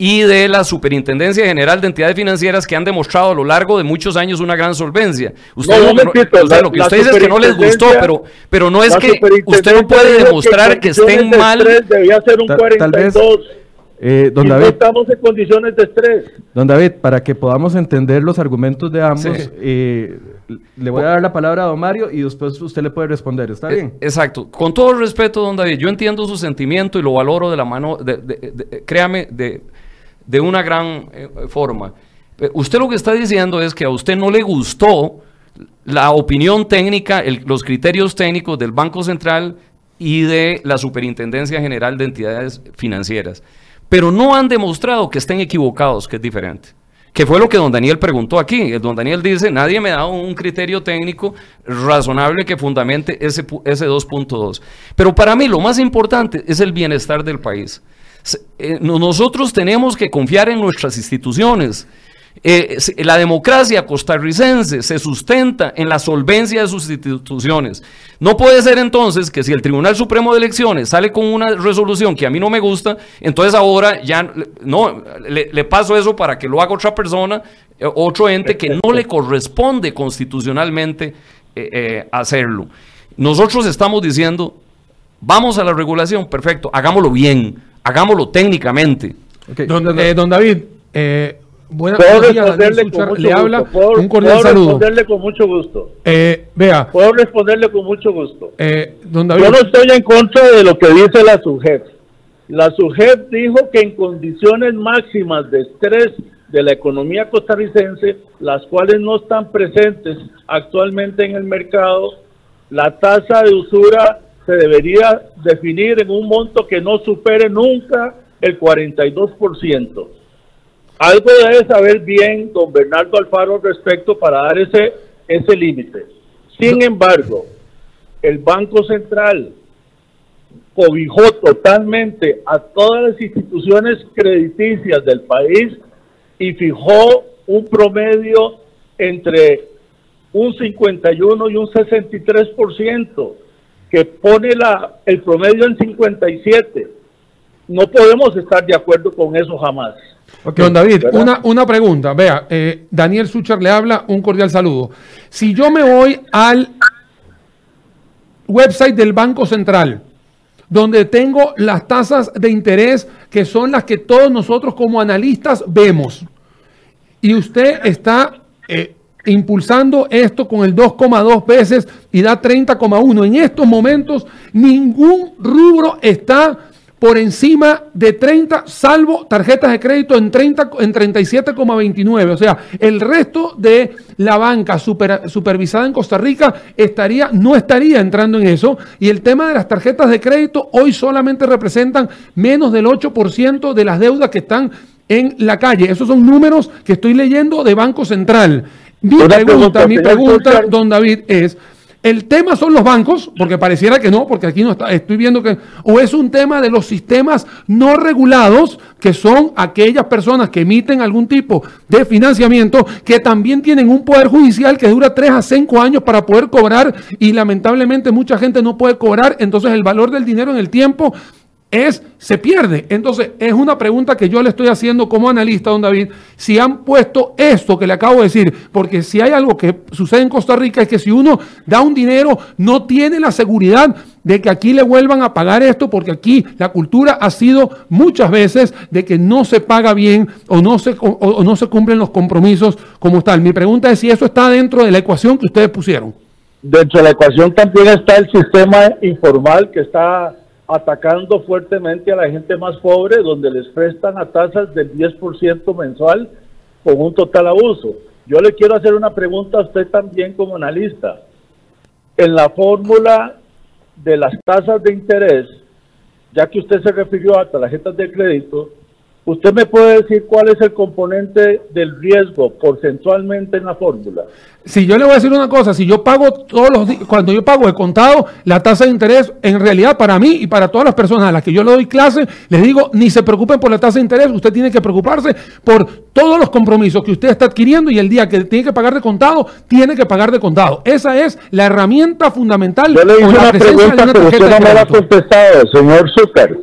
y de la Superintendencia General de Entidades Financieras que han demostrado a lo largo de muchos años una gran solvencia. Usted no, lo que usted dice es que no les gustó, pero, pero no es que usted no puede demostrar que, estén mal. Debía ser un 42. Eh, don David, estamos en condiciones de estrés. Don David, para que podamos entender los argumentos de ambos, eh, le voy a dar la palabra a don Mario y después usted le puede responder, ¿está eh, bien? Exacto. Con todo el respeto, don David, yo entiendo su sentimiento y lo valoro de la mano, de, créame, de, de una gran eh, forma. Eh, usted lo que está diciendo es que a usted no le gustó la opinión técnica, los criterios técnicos del Banco Central y de la Superintendencia General de Entidades Financieras, pero no han demostrado que estén equivocados, que es diferente. Que fue lo que don Daniel preguntó aquí. El don Daniel dice, nadie me da un criterio técnico razonable que fundamente ese 2.2. Pero para mí lo más importante es el bienestar del país. Eh, nosotros tenemos que confiar en nuestras instituciones. Eh, la democracia costarricense se sustenta en la solvencia de sus instituciones. No puede ser entonces que si el Tribunal Supremo de Elecciones sale con una resolución que a mí no me gusta, entonces ahora ya no le, paso eso para que lo haga otra persona, eh, otro ente que no le corresponde constitucionalmente hacerlo. Nosotros estamos diciendo, vamos a la regulación, perfecto, hagámoslo bien, hagámoslo técnicamente. don David, eh, Buenas responderle con mucho le habla un cordial saludo. responderle con mucho gusto. Eh, vea. Puedo responderle con mucho gusto. Eh, Yo no estoy en contra de lo que dice la SUGEP. La SUGEP dijo que en condiciones máximas de estrés de la economía costarricense, las cuales no están presentes actualmente en el mercado, la tasa de usura se debería definir en un monto que no supere nunca el 42%. Algo debe saber bien don Bernardo Alfaro respecto para dar ese, ese límite. Sin embargo, el Banco Central cobijó totalmente a todas las instituciones crediticias del país y fijó un promedio entre un 51 y un 63%, que pone la, el promedio en 57. No podemos estar de acuerdo con eso jamás. don David, una, una, pregunta. Vea, eh, Daniel Sucher le habla, un cordial saludo. Si yo me voy al website del Banco Central, donde tengo las tasas de interés que son las que todos nosotros como analistas vemos, y usted está eh, impulsando esto con el 2,2 veces y da 30,1. En estos momentos ningún rubro está por encima de 30, salvo tarjetas de crédito en, 30, en 37,29. O sea, el resto de la banca supervisada en Costa Rica estaría, no estaría entrando en eso. Y el tema de las tarjetas de crédito hoy solamente representan menos del 8% de las deudas que están en la calle. Esos son números que estoy leyendo de Banco Central. Mi pregunta, mi pregunta, don David, es ¿El tema son los bancos? Porque pareciera que no, porque aquí no está, estoy viendo que... ¿O es un tema de los sistemas no regulados, que son aquellas personas que emiten algún tipo de financiamiento, que también tienen un poder judicial que dura 3 a 5 años para poder cobrar y lamentablemente mucha gente no puede cobrar, entonces el valor del dinero en el tiempo es, se pierde. Entonces, es una pregunta que yo le estoy haciendo como analista, don David, si han puesto esto que le acabo de decir, porque si hay algo que sucede en Costa Rica es que si uno da un dinero, no tiene la seguridad de que aquí le vuelvan a pagar esto, porque aquí la cultura ha sido muchas veces de que no se paga bien o no se, o no se cumplen los compromisos como tal. Mi pregunta es si eso está dentro de la ecuación que ustedes pusieron. Dentro de la ecuación también está el sistema informal que está atacando fuertemente a la gente más pobre, donde les prestan a tasas del 10% mensual con un total abuso. Yo le quiero hacer una pregunta a usted también como analista. En la fórmula de las tasas de interés, ya que usted se refirió a tarjetas de crédito, ¿Usted me puede decir cuál es el componente del riesgo porcentualmente en la fórmula? Si yo le voy a decir una cosa, si yo pago todos los días, cuando yo pago el contado, la tasa de interés, en realidad para mí y para todas las personas a las que yo le doy clase, les digo, ni se preocupen por la tasa de interés, usted tiene que preocuparse por todos los compromisos que usted está adquiriendo y el día que tiene que pagar de contado, tiene que pagar de contado. Esa es la herramienta fundamental. Yo le hice una pregunta que usted no me la ha contestado, señor Zucker.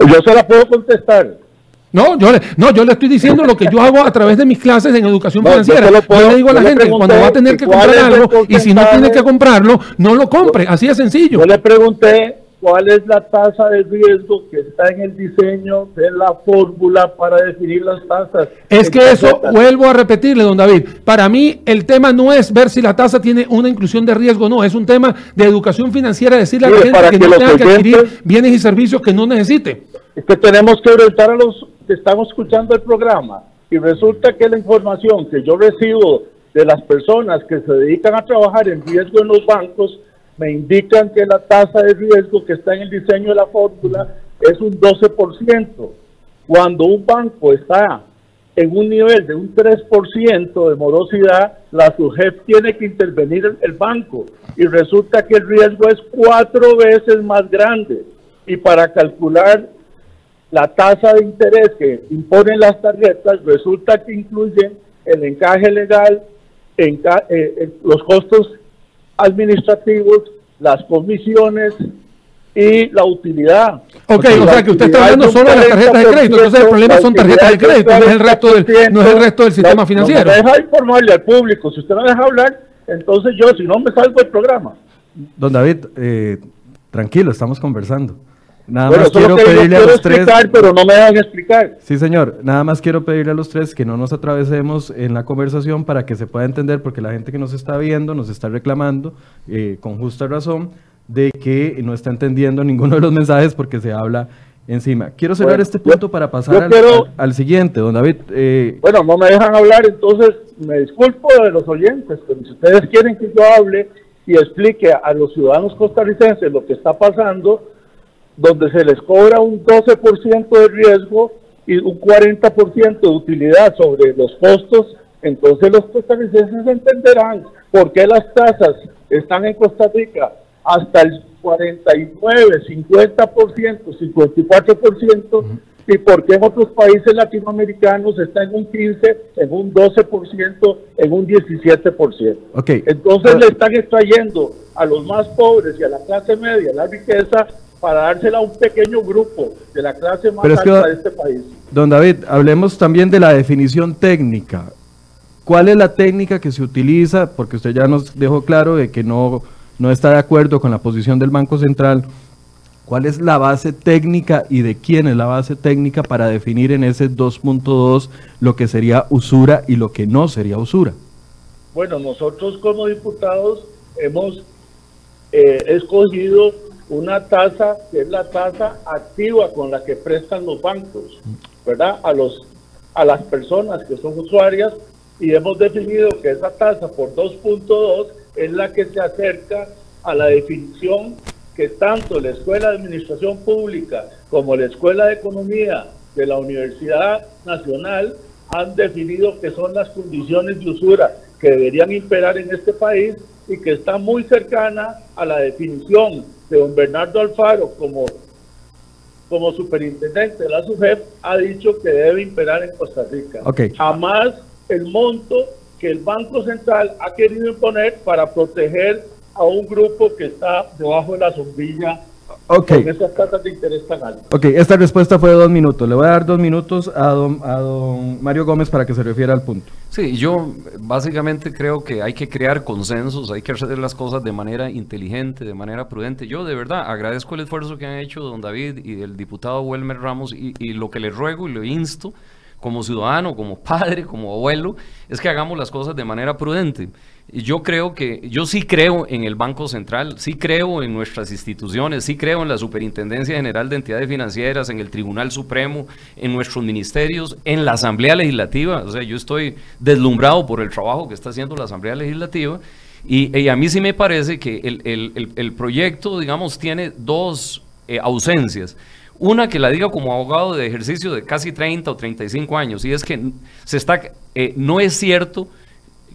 Yo se la puedo contestar. No, yo le, no, yo le estoy diciendo lo que yo hago a través de mis clases en educación financiera. Yo, le digo a la gente, cuando va a tener que comprar algo y si no tiene que comprarlo, no lo compre. Así de sencillo. Yo le pregunté cuál es la tasa de riesgo que está en el diseño de la fórmula para definir las tasas. Es que eso, vuelvo a repetirle, don David, para mí el tema no es ver si la tasa tiene una inclusión de riesgo, no, es un tema de educación financiera, decirle a la gente que, no tenga que adquirir bienes y servicios que no necesite. Es que tenemos que orientar a los estamos escuchando el programa y resulta que la información que yo recibo de las personas que se dedican a trabajar en riesgo en los bancos me indican que la tasa de riesgo que está en el diseño de la fórmula es un 12%. Cuando un banco está en un nivel de un 3% de morosidad, la SUGEF tiene que intervenir el banco y resulta que el riesgo es cuatro veces más grande. Y para calcular la tasa de interés que imponen las tarjetas resulta que incluyen el encaje legal, enca- eh, eh, los costos administrativos, las comisiones y la utilidad. Ok, o sea que usted está hablando solo de las tarjetas de crédito, entonces el problema son tarjetas de crédito, no es el resto del, no es el resto del sistema La- financiero. No me deja informarle al público, si usted no deja hablar, entonces yo, si no me salgo del programa. Don David, eh, tranquilo, estamos conversando. Nada bueno, más quiero yo pedirle a los tres. explicar, pero no me dejan explicar. Sí, señor. Nada más quiero pedirle a los tres que no nos atravesemos en la conversación para que se pueda entender, porque la gente que nos está viendo nos está reclamando, eh, con justa razón, de que no está entendiendo ninguno de los mensajes porque se habla encima. Quiero cerrar Bueno, este yo- punto para pasar yo al, quiero- al- al siguiente, don David. eh, Bueno, no me dejan hablar, entonces me disculpo de los oyentes, pero si ustedes quieren que yo hable y explique a los ciudadanos costarricenses lo que está pasando, donde se les cobra un 12% de riesgo y un 40% de utilidad sobre los costos, entonces los costarricenses entenderán por qué las tasas están en Costa Rica hasta el 49, 50%, 54%, y por qué en otros países latinoamericanos está en un 15, en un 12%, en un 17%. ok. Entonces le están extrayendo a los más pobres y a la clase media la riqueza para dársela a un pequeño grupo de la clase más es que- alta de este país. Don David, hablemos también de la definición técnica. ¿Cuál es la técnica que se utiliza? Porque usted ya nos dejó claro de que no, no está de acuerdo con la posición del Banco Central. ¿Cuál es la base técnica y de quién es la base técnica para definir en ese 2.2 lo que sería usura y lo que no sería usura? Bueno, nosotros como diputados hemos eh, escogido una tasa que es la tasa activa con la que prestan los bancos, ¿verdad? A los a las personas que son usuarias y hemos definido que esa tasa por 2.2 es la que se acerca a la definición que tanto la Escuela de Administración Pública como la Escuela de Economía de la Universidad Nacional han definido que son las condiciones de usura que deberían imperar en este país y que está muy cercana a la definición de don Bernardo Alfaro como, como superintendente de la SUGEP ha dicho que debe imperar en Costa Rica. Ok. Jamás el monto que el Banco Central ha querido imponer para proteger a un grupo que está debajo de la sombrilla Ok. esas tasas de interés tan altas. Ok, esta respuesta fue de dos minutos. Le voy a dar dos minutos a don, a don Mario Gómez para que se refiera al punto. Sí, yo básicamente creo que hay que crear consensos, hay que hacer las cosas de manera inteligente, de manera prudente. Yo de verdad agradezco el esfuerzo que han hecho don David y el diputado Welmer Ramos y, y lo que les ruego y lo insto como ciudadano, como padre, como abuelo, es que hagamos las cosas de manera prudente. Yo creo que, yo sí creo en el Banco Central, sí creo en nuestras instituciones, sí creo en la Superintendencia General de Entidades Financieras, en el Tribunal Supremo, en nuestros ministerios, en la Asamblea Legislativa. O sea, yo estoy deslumbrado por el trabajo que está haciendo la Asamblea Legislativa. Y, a mí sí me parece que el, el- el- el proyecto, digamos, tiene dos eh, ausencias. Una que la diga como abogado de ejercicio de casi 30 o 35 años, y es que se está, eh, no es cierto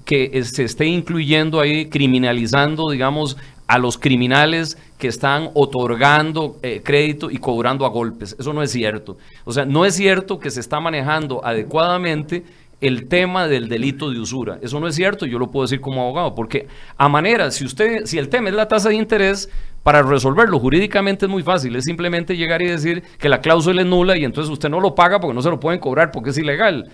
que eh, se esté incluyendo ahí, criminalizando, digamos, a los criminales que están otorgando eh, crédito y cobrando a golpes. Eso no es cierto. O sea, no es cierto que se está manejando adecuadamente el tema del delito de usura. Eso no es cierto, yo lo puedo decir como abogado, porque a manera, si usted, si el tema es la tasa de interés, para resolverlo jurídicamente es muy fácil, es simplemente llegar y decir que la cláusula es nula y entonces usted no lo paga porque no se lo pueden cobrar porque es ilegal.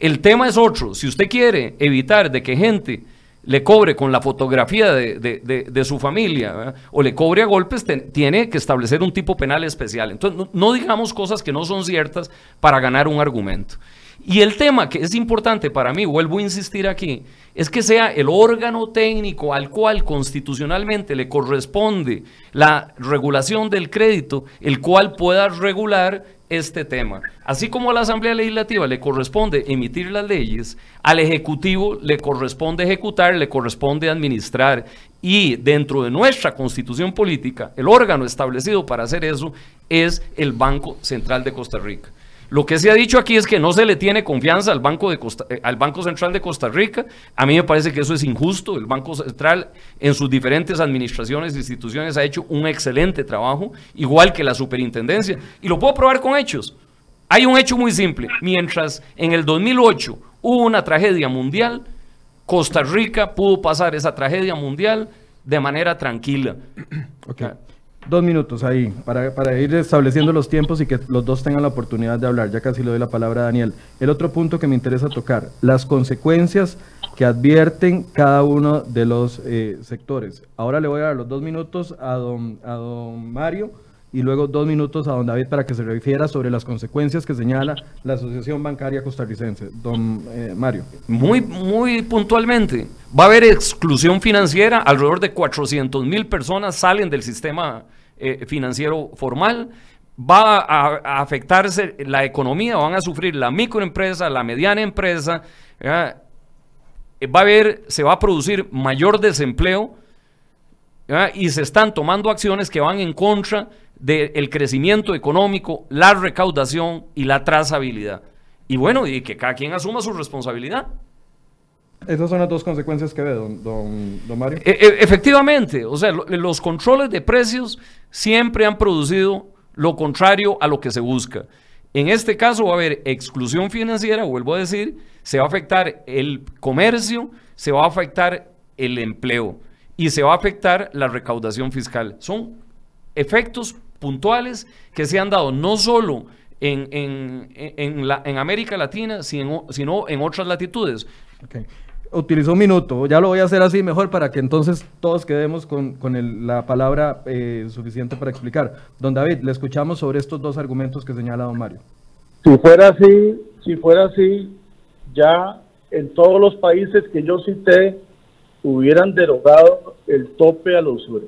El tema es otro, si usted quiere evitar de que gente le cobre con la fotografía de, de- su familia o le cobre a golpes, tiene que establecer un tipo penal especial. Entonces, no digamos cosas que no son ciertas para ganar un argumento. Y el tema que es importante para mí, vuelvo a insistir aquí, es que sea el órgano técnico al cual constitucionalmente le corresponde la regulación del crédito, el cual pueda regular este tema. Así como a la Asamblea Legislativa le corresponde emitir las leyes, al Ejecutivo le corresponde ejecutar, le corresponde administrar. Y dentro de nuestra constitución política, el órgano establecido para hacer eso es el Banco Central de Costa Rica. Lo que se ha dicho aquí es que no se le tiene confianza al Banco, de Costa- eh, al Banco Central de Costa Rica. A mí me parece que eso es injusto. El Banco Central en sus diferentes administraciones e instituciones ha hecho un excelente trabajo, igual que la superintendencia. Y lo puedo probar con hechos. Hay un hecho muy simple. Mientras en el 2008 hubo una tragedia mundial, Costa Rica pudo pasar esa tragedia mundial de manera tranquila. Okay. Dos minutos ahí, para, para, ir estableciendo los tiempos y que los dos tengan la oportunidad de hablar. Ya casi le doy la palabra a Daniel. El otro punto que me interesa tocar, las consecuencias que advierten cada uno de los eh, sectores. Ahora le voy a dar los dos minutos a don, a don Mario y luego dos minutos a don David para que se refiera sobre las consecuencias que señala la Asociación Bancaria Costarricense. Don eh, Mario. Muy, muy puntualmente, va a haber exclusión financiera, alrededor de 400 mil personas salen del sistema eh, financiero formal, va a, afectarse la economía, van a sufrir la microempresa, la mediana empresa, va a haber, se va a producir mayor desempleo y se están tomando acciones que van en contra del crecimiento económico, la recaudación y la trazabilidad. Y bueno, y que cada quien asuma su responsabilidad. Esas son las dos consecuencias que ve, don, don, Mario. E, e, efectivamente, o sea, los controles de precios siempre han producido lo contrario a lo que se busca. En este caso va a haber exclusión financiera, vuelvo a decir, se va a afectar el comercio, se va a afectar el empleo y se va a afectar la recaudación fiscal. Son efectos puntuales que se han dado no solo en, en, en, la, en América Latina, sino, sino, en otras latitudes. Okay. Utilizó un minuto, ya lo voy a hacer así mejor para que entonces todos quedemos con, con el, la palabra eh, suficiente para explicar. Don David, le escuchamos sobre estos dos argumentos que señala don Mario. Si fuera así, si fuera así, ya en todos los países que yo cité hubieran derogado el tope a los usura.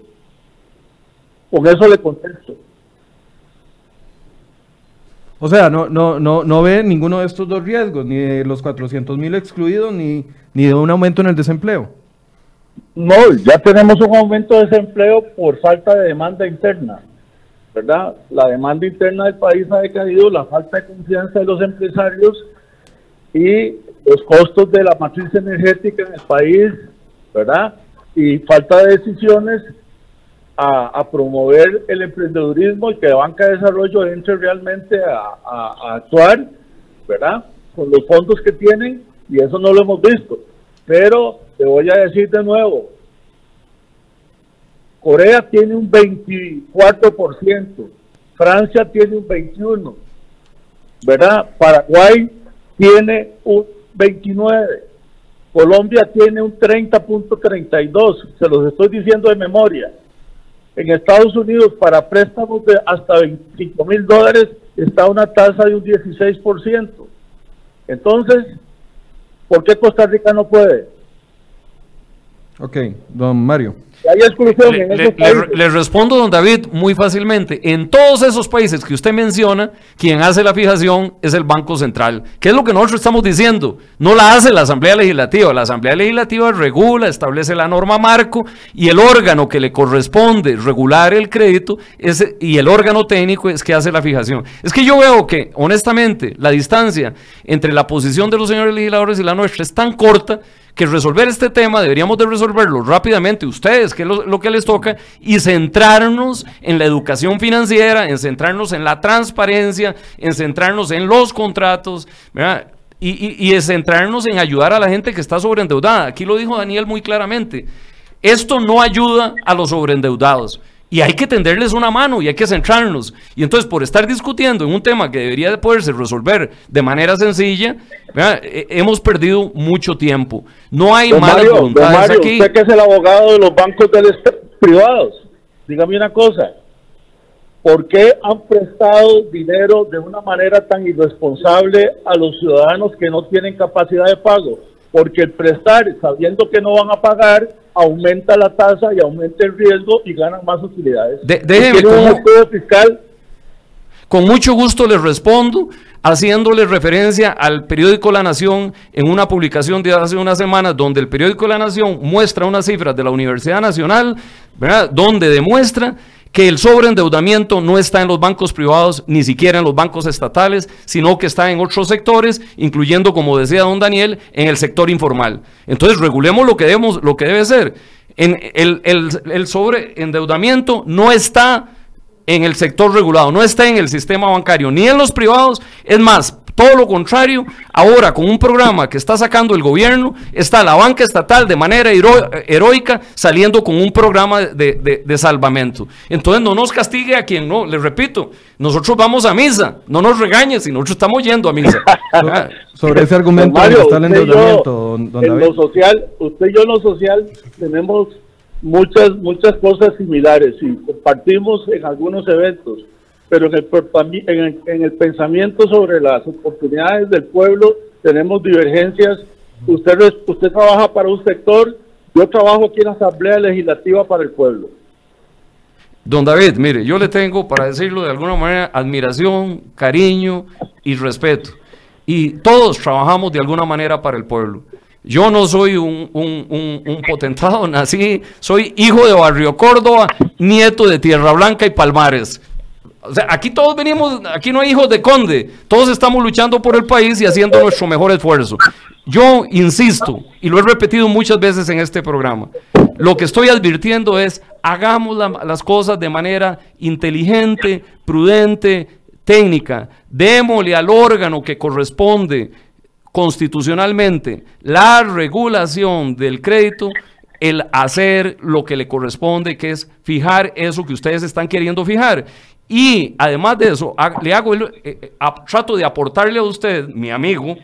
Con eso le contesto. O sea, no, no, no, no ve ninguno de estos dos riesgos, ni de los 400 mil excluidos, ni, ni de un aumento en el desempleo. No, ya tenemos un aumento de desempleo por falta de demanda interna, ¿verdad? La demanda interna del país ha decaído, la falta de confianza de los empresarios y los costos de la matriz energética en el país, ¿verdad? Y falta de decisiones a, promover el emprendedurismo y que la banca de desarrollo entre realmente a, actuar, ¿verdad? Con los fondos que tienen y eso no lo hemos visto. Pero te voy a decir de nuevo, Corea tiene un 24%, Francia tiene un 21%, ¿verdad? Paraguay tiene un 29%, Colombia tiene un 30.32%, se los estoy diciendo de memoria. En Estados Unidos, para préstamos de hasta 25 mil dólares, está una tasa de un 16%. Entonces, ¿por qué Costa Rica no puede? Ok, don Mario. Le, respondo, don David, muy fácilmente. En todos esos países que usted menciona, quien hace la fijación es el Banco Central. ¿Qué es lo que nosotros estamos diciendo? No la hace la Asamblea Legislativa. La Asamblea Legislativa regula, establece la norma marco y el órgano que le corresponde regular el crédito y el órgano técnico es que hace la fijación. Es que yo veo que, honestamente, la distancia entre la posición de los señores legisladores y la nuestra es tan corta que resolver este tema deberíamos de resolverlo rápidamente ustedes, que es lo, que les toca, y centrarnos en la educación financiera, en centrarnos en la transparencia, en centrarnos en los contratos, Y, y, y centrarnos en ayudar a la gente que está sobreendeudada. Aquí lo dijo Daniel muy claramente. Esto no ayuda a los sobreendeudados. Y hay que tenderles una mano y hay que centrarnos. Y entonces, por estar discutiendo en un tema que debería de poderse resolver de manera sencilla, hemos perdido mucho tiempo. No hay don malas voluntades aquí. Usted que es el abogado de los bancos privados, dígame una cosa. ¿Por qué han prestado dinero de una manera tan irresponsable a los ciudadanos que no tienen capacidad de pago? Porque el prestar, sabiendo que no van a pagar, aumenta la tasa y aumenta el riesgo y ganan más utilidades. déjeme, fiscal. Con mucho gusto les respondo, haciéndole referencia al periódico La Nación en una publicación de hace unas semanas, donde el periódico La Nación muestra unas cifras de la Universidad Nacional, ¿verdad? donde demuestra que el sobreendeudamiento no está en los bancos privados, ni siquiera en los bancos estatales, sino que está en otros sectores, incluyendo, como decía don Daniel, en el sector informal. Entonces, regulemos lo que, debemos, lo que debe ser. El sobreendeudamiento no está en el sector regulado, no está en el sistema bancario, ni en los privados. Es más, todo lo contrario, ahora con un programa que está sacando el gobierno, está la banca estatal de manera heroica saliendo con un programa de, de, salvamento. Entonces no nos castigue a quien no, les repito, nosotros vamos a misa, no nos regañes si nosotros estamos yendo a misa. Sobre ese argumento está el endeudamiento, En lo social, usted y yo en lo social tenemos muchas, muchas cosas similares y compartimos en algunos eventos pero en el, en el, pensamiento sobre las oportunidades del pueblo tenemos divergencias. Usted, usted trabaja para un sector, yo trabajo aquí en la Asamblea Legislativa para el pueblo. Don David, mire, yo le tengo, para decirlo de alguna manera, admiración, cariño y respeto. Y todos trabajamos de alguna manera para el pueblo. Yo no soy un, un, un, potentado, nací, soy hijo de Barrio Córdoba, nieto de Tierra Blanca y Palmares. O sea, aquí todos venimos, aquí no hay hijos de conde, todos estamos luchando por el país y haciendo nuestro mejor esfuerzo. Yo insisto, y lo he repetido muchas veces en este programa, lo que estoy advirtiendo es, hagamos las cosas de manera inteligente, prudente, técnica, démosle al órgano que corresponde constitucionalmente la regulación del crédito el hacer lo que le corresponde, que es fijar eso que ustedes están queriendo fijar. Y además de eso, le hago el, eh, eh, trato de aportarle a usted, mi amigo,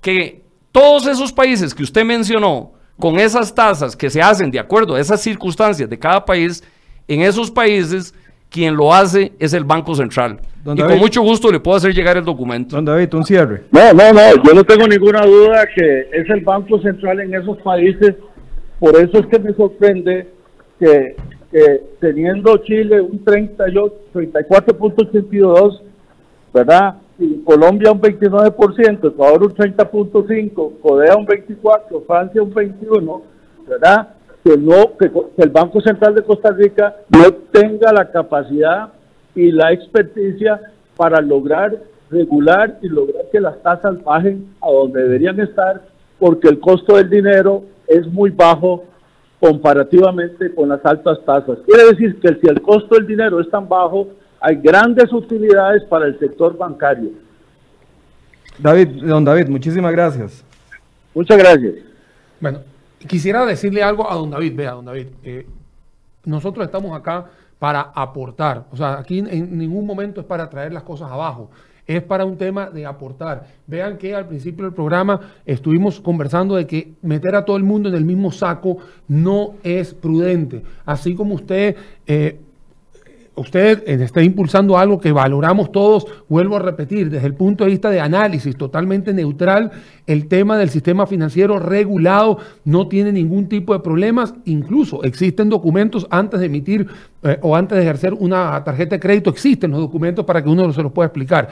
que todos esos países que usted mencionó, con esas tasas que se hacen de acuerdo a esas circunstancias de cada país, en esos países quien lo hace es el Banco Central. y con mucho gusto le puedo hacer llegar el documento. Don David, un cierre. No, no, no, yo no tengo ninguna duda que es el Banco Central en esos países. Por eso es que me sorprende que que teniendo Chile un 34.82, ¿verdad? Y Colombia un 29%, Ecuador un 30.5%, Corea un 24%, Francia un 21%, ¿verdad? Que, no, que, el Banco Central de Costa Rica no tenga la capacidad y la experticia para lograr regular y lograr que las tasas bajen a donde deberían estar, porque el costo del dinero es muy bajo comparativamente con las altas tasas. Quiere decir que si el costo del dinero es tan bajo, hay grandes utilidades para el sector bancario. David, don David, muchísimas gracias. Muchas gracias. Bueno, quisiera decirle algo a don David. Vea, don David, eh, nosotros estamos acá para aportar. O sea, aquí en ningún momento es para traer las cosas abajo es para un tema de aportar. Vean que al principio del programa estuvimos conversando de que meter a todo el mundo en el mismo saco no es prudente. Así como usted... Eh, usted está impulsando algo que valoramos todos, vuelvo a repetir, desde el punto de vista de análisis totalmente neutral, el tema del sistema financiero regulado no tiene ningún tipo de problemas, incluso existen documentos antes de emitir eh, o antes de ejercer una tarjeta de crédito, existen los documentos para que uno se los pueda explicar.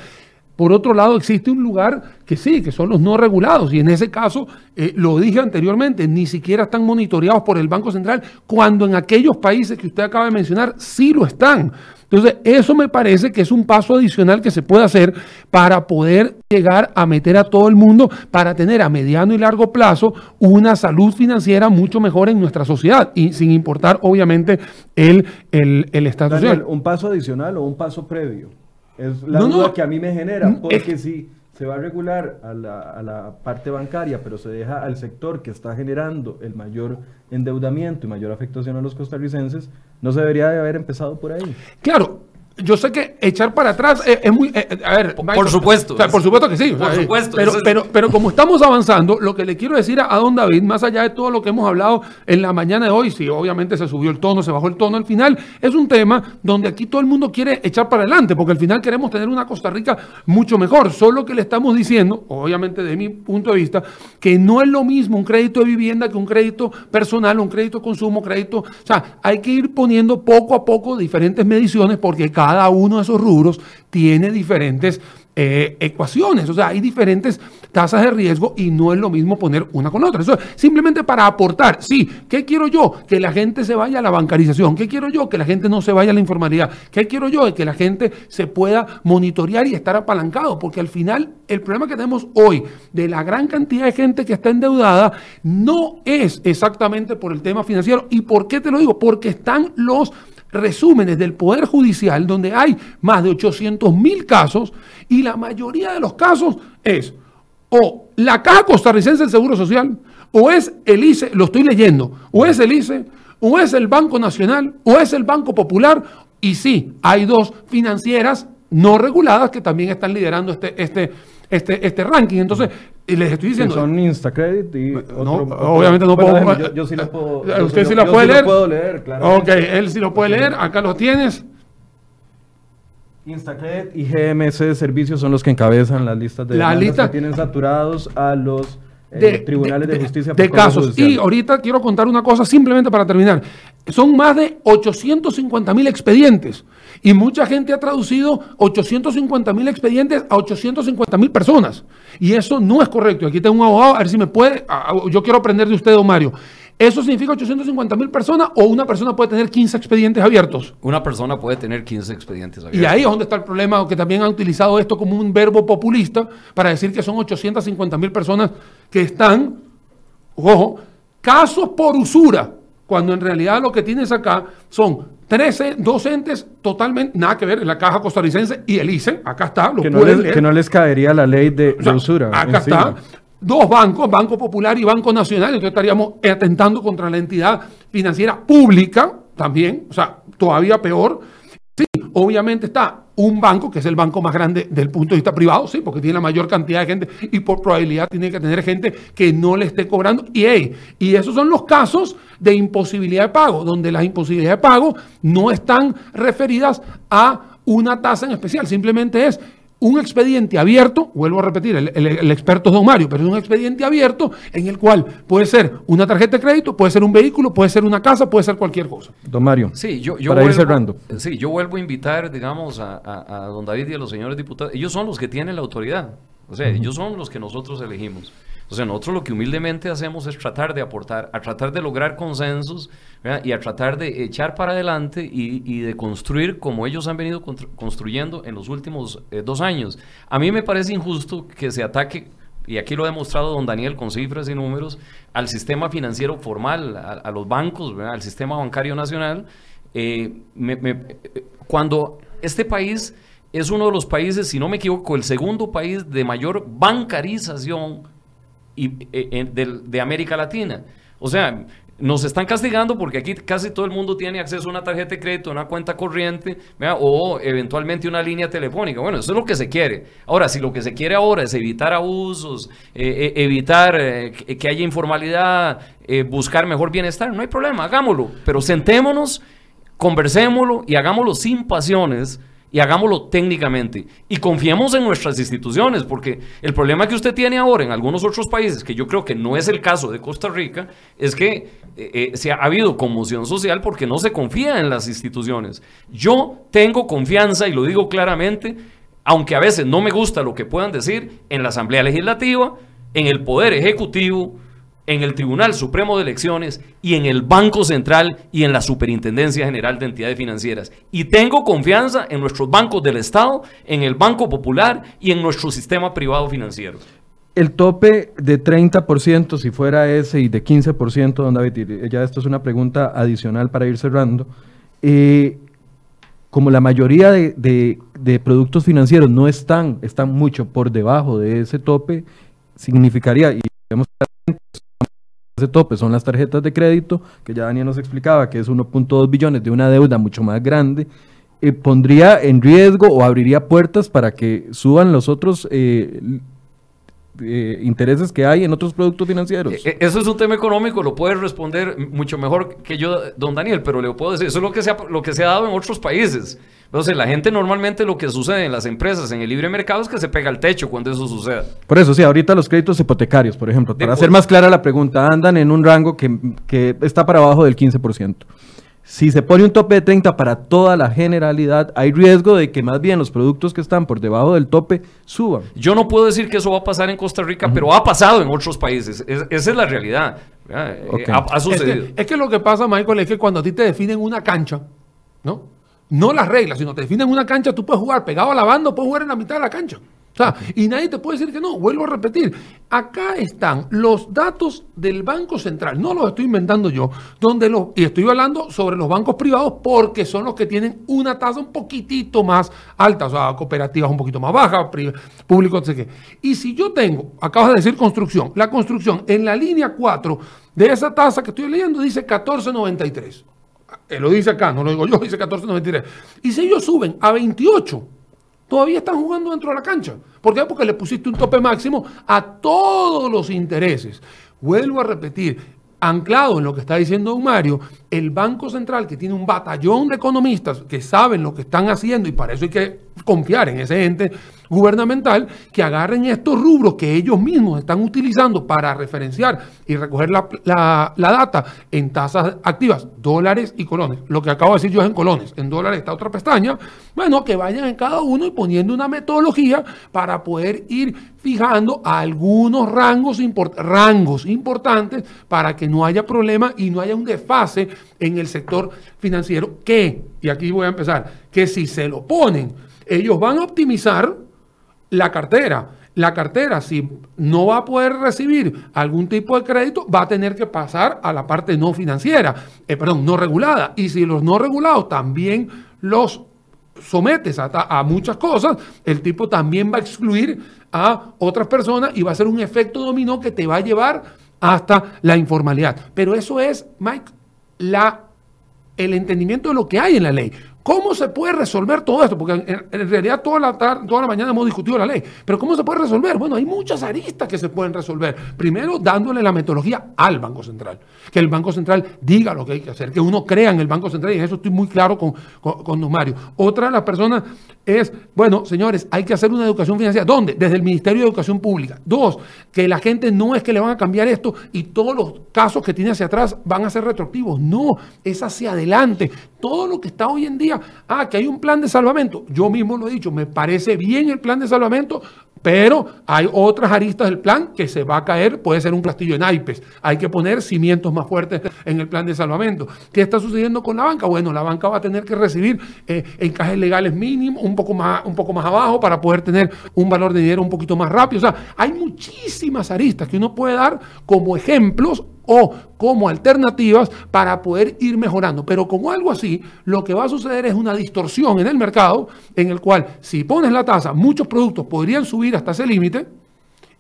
Por otro lado, existe un lugar que sí, que son los no regulados. Y en ese caso, eh, lo dije anteriormente, ni siquiera están monitoreados por el Banco Central, cuando en aquellos países que usted acaba de mencionar sí lo están. Entonces, eso me parece que es un paso adicional que se puede hacer para poder llegar a meter a todo el mundo, para tener a mediano y largo plazo una salud financiera mucho mejor en nuestra sociedad, y sin importar, obviamente, el, el, el estatus. ¿Un paso adicional o un paso previo? Es la duda que a mí me genera, mm, porque si se va a regular a la, a la, parte bancaria, pero se deja al sector que está generando el mayor endeudamiento y mayor afectación a los costarricenses, no se debería de haber empezado por ahí. Claro, yo sé que echar para atrás es, muy. Eh, eh, a ver, por, supuesto. por supuesto que sí. Por supuesto. Pero, pero, pero, como estamos avanzando, lo que le quiero decir a, don David, más allá de todo lo que hemos hablado en la mañana de hoy, si obviamente se subió el tono, se bajó el tono al final, es un tema donde aquí todo el mundo quiere echar para adelante, porque al final queremos tener una Costa Rica mucho mejor. Solo que le estamos diciendo, obviamente de mi punto de vista, que no es lo mismo un crédito de vivienda que un crédito personal, un crédito de consumo, crédito. O sea, hay que ir poniendo poco a poco diferentes mediciones porque cada cada uno de esos rubros tiene diferentes eh, ecuaciones, o sea, hay diferentes tasas de riesgo y no es lo mismo poner una con otra. Eso es simplemente para aportar, sí, ¿qué quiero yo? Que la gente se vaya a la bancarización, ¿qué quiero yo? Que la gente no se vaya a la informalidad, ¿qué quiero yo? Que la gente se pueda monitorear y estar apalancado, porque al final el problema que tenemos hoy de la gran cantidad de gente que está endeudada no es exactamente por el tema financiero. ¿Y por qué te lo digo? Porque están los resúmenes del Poder Judicial donde hay más de 800 mil casos y la mayoría de los casos es o la Caja Costarricense del Seguro Social, o es el ICE, lo estoy leyendo, o es el ICE, o es el Banco Nacional, o es el Banco Popular, y sí, hay dos financieras no reguladas que también están liderando este, este, este, este ranking. Entonces, les estoy diciendo. Son Instacredit y. No, obviamente no puedo. yo, yo, sí lo puedo. yo ¿Usted sí sí lo- la yo puede sí lo leer? puedo leer, claro. Ok, él sí lo puede leer. Acá lo tienes. Instacredit y GMC Servicios son los que encabezan las listas de La demandas lista- que tienen saturados a los eh, de, tribunales de, de- justicia de por cobro casos. judicial. Y ahorita quiero contar una cosa simplemente para terminar. Son más de 850 mil expedientes y mucha gente ha traducido 850 mil expedientes a 850 mil personas. Y eso no es correcto. Aquí tengo un abogado, a ver si me puede. Yo quiero aprender de usted, don Mario. ¿Eso significa 850 mil personas o una persona puede tener 15 expedientes abiertos? Una persona puede tener 15 expedientes Y abiertos. ahí es donde está el problema, que también han utilizado esto como un verbo populista para decir que son 850 mil personas que están, ojo, casos por usura, cuando en realidad lo que tienes acá son 13 docentes totalmente, nada que ver, la Caja Costarricense y el ICE, acá está, lo que, no les, leer. que no les caería la ley de, O sea. Acá encima. está. Dos bancos, Banco Popular y Banco Nacional. Entonces estaríamos atentando contra la entidad financiera pública también. O sea, todavía peor. Sí, obviamente está un banco, que es el banco más grande del punto de vista privado, sí, porque tiene la mayor cantidad de gente y por probabilidad tiene que tener gente que no le esté cobrando. Y, hey, y esos son los casos de imposibilidad de pago, donde las imposibilidades de pago no están referidas a una tasa en especial, simplemente es un expediente abierto, vuelvo a repetir, el, el- el experto es don Mario, pero es un expediente abierto en el cual puede ser una tarjeta de crédito, puede ser un vehículo, puede ser una casa, puede ser cualquier cosa. Don Mario. Sí, yo, yo Para ir vuelvo, cerrando. Sí, yo vuelvo a invitar, digamos, a, a- a don David y a los señores diputados. Ellos son los que tienen la autoridad. O sea, ellos son los que nosotros elegimos. Sea, nosotros lo que humildemente hacemos es tratar de aportar, a tratar de lograr consensos y a tratar de echar para adelante y, de construir como ellos han venido constru- construyendo en los últimos eh, dos años. A mí me parece injusto que se ataque y aquí lo ha demostrado don Daniel con cifras y números, al sistema financiero formal, a, los bancos, al sistema bancario nacional, eh, cuando este país es uno de los países, si no me equivoco, el segundo país de mayor bancarización y, eh, del- de América Latina. O sea, nos están castigando porque aquí casi todo el mundo tiene acceso a una tarjeta de crédito, una cuenta corriente, ¿verdad? o eventualmente una línea telefónica. Bueno, eso es lo que se quiere. Ahora, si lo que se quiere ahora es evitar abusos, eh, eh, evitar eh, que haya informalidad, eh, buscar mejor bienestar, no hay problema, hagámoslo. Pero sentémonos, conversémoslo y hagámoslo sin pasiones y hagámoslo técnicamente. Y confiemos en nuestras instituciones, porque el problema que usted tiene ahora en algunos otros países, que yo creo que no es el caso de Costa Rica, es que eh, eh, se ha, ha habido conmoción social porque no se confía en las instituciones. Yo tengo confianza, y lo digo claramente, aunque a veces no me gusta lo que puedan decir, en la Asamblea Legislativa, en el Poder Ejecutivo, en el Tribunal Supremo de Elecciones y en el Banco Central y en la Superintendencia General de Entidades Financieras. Y tengo confianza en nuestros bancos del Estado, en el Banco Popular y en nuestro sistema privado financiero. El tope de 30%, si fuera ese, y de 15%, don David, ya esto es una pregunta adicional para ir cerrando. eh, como la mayoría de, productos financieros no están, están mucho por debajo de ese tope, significaría, y vemos ese tope son las tarjetas de crédito, que ya Daniel nos explicaba que es 1.2 billones de una deuda mucho más grande, eh, pondría en riesgo o abriría puertas para que suban los otros eh, eh, intereses que hay en otros productos financieros. E- e- Eso es un tema económico, lo puede responder mucho mejor que yo, don Daniel, pero le puedo decir, eso es lo que se ha, lo que se ha dado en otros países. Entonces, la gente normalmente lo que sucede en las empresas, en el libre mercado, es que se pega al techo cuando eso suceda. Por eso, sí, ahorita los créditos hipotecarios, por ejemplo, para hacer más clara la pregunta, andan en un rango que, que está para abajo del 15%. Si se pone un tope de 30 para toda la generalidad, hay riesgo de que más bien los productos que están por debajo del tope suban. Yo no puedo decir que eso va a pasar en Costa Rica, pero ha pasado en otros países. Es- esa es la realidad. ¿verdad? Eh, ha, ha Es sucedido. que, es que lo que pasa, Michael, es que cuando a ti te definen una cancha, ¿no? No las reglas, sino te definen una cancha, tú puedes jugar pegado a la banda o puedes jugar en la mitad de la cancha. Sea, y nadie te puede decir que no. Vuelvo a repetir. Acá están los datos del Banco Central. No los estoy inventando yo. Donde los, y estoy hablando sobre los bancos privados porque son los que tienen una tasa un poquitito más alta. O sea, cooperativas un poquito más bajas, público, no sé qué. Y si yo tengo, acabas de decir construcción, la construcción en la línea 4 de esa tasa que estoy leyendo dice 1493. Él lo dice acá, no lo digo yo, dice 1493. Y si ellos suben a 28, todavía están jugando dentro de la cancha. ¿Por qué? Porque le pusiste un tope máximo a todos los intereses. Vuelvo a repetir, anclado en lo que está diciendo Mario, el Banco Central, que tiene un batallón de economistas que saben lo que están haciendo y para eso hay que confiar en ese ente gubernamental, que agarren estos rubros que ellos mismos están utilizando para referenciar y recoger la, data en tasas activas, dólares y colones. Lo que acabo de decir yo es en colones, en dólares está otra pestaña. Bueno, que vayan en cada uno y poniendo una metodología para poder ir fijando algunos rangos, rangos importantes para que no haya problema y no haya un desfase en el sector financiero que, y aquí voy a empezar, que si se lo ponen, ellos van a optimizar la cartera. La cartera, si no va a poder recibir algún tipo de crédito, va a tener que pasar a la parte no financiera, eh, perdón, no regulada. Y si los no regulados también los sometes a, a, muchas cosas, el tipo también va a excluir a otras personas y va a ser un efecto dominó que te va a llevar hasta la informalidad. Pero eso es, Mike, la, el entendimiento de lo que hay en la ley. ¿Cómo se puede resolver todo esto? Porque en, realidad toda la, toda la mañana hemos discutido la ley. Pero ¿cómo se puede resolver? Bueno, hay muchas aristas que se pueden resolver. Primero, dándole la metodología al Banco Central. Que el Banco Central diga lo que hay que hacer. Que uno crea en el Banco Central. Y en eso estoy muy claro con, con, don Mario. Otra de las personas es, bueno, señores, hay que hacer una educación financiera. ¿Dónde? Desde el Ministerio de Educación Pública. Dos, que la gente no es que le van a cambiar esto y todos los casos que tiene hacia atrás van a ser retroactivos. No, es hacia adelante. Todo lo que está hoy en día ah, que hay un plan de salvamento. Yo mismo lo he dicho, me parece bien el plan de salvamento, pero hay otras aristas del plan que se va a caer, puede ser un castillo en naipes. Hay que poner cimientos más fuertes en el plan de salvamento. ¿Qué está sucediendo con la banca? Bueno, la banca va a tener que recibir eh, encajes legales mínimos, un poco, más, un poco más abajo, para poder tener un valor de dinero un poquito más rápido. O sea, hay muchísimas aristas que uno puede dar como ejemplos o como alternativas para poder ir mejorando. Pero como algo así, lo que va a suceder es una distorsión en el mercado en el cual si pones la tasa, muchos productos podrían subir hasta ese límite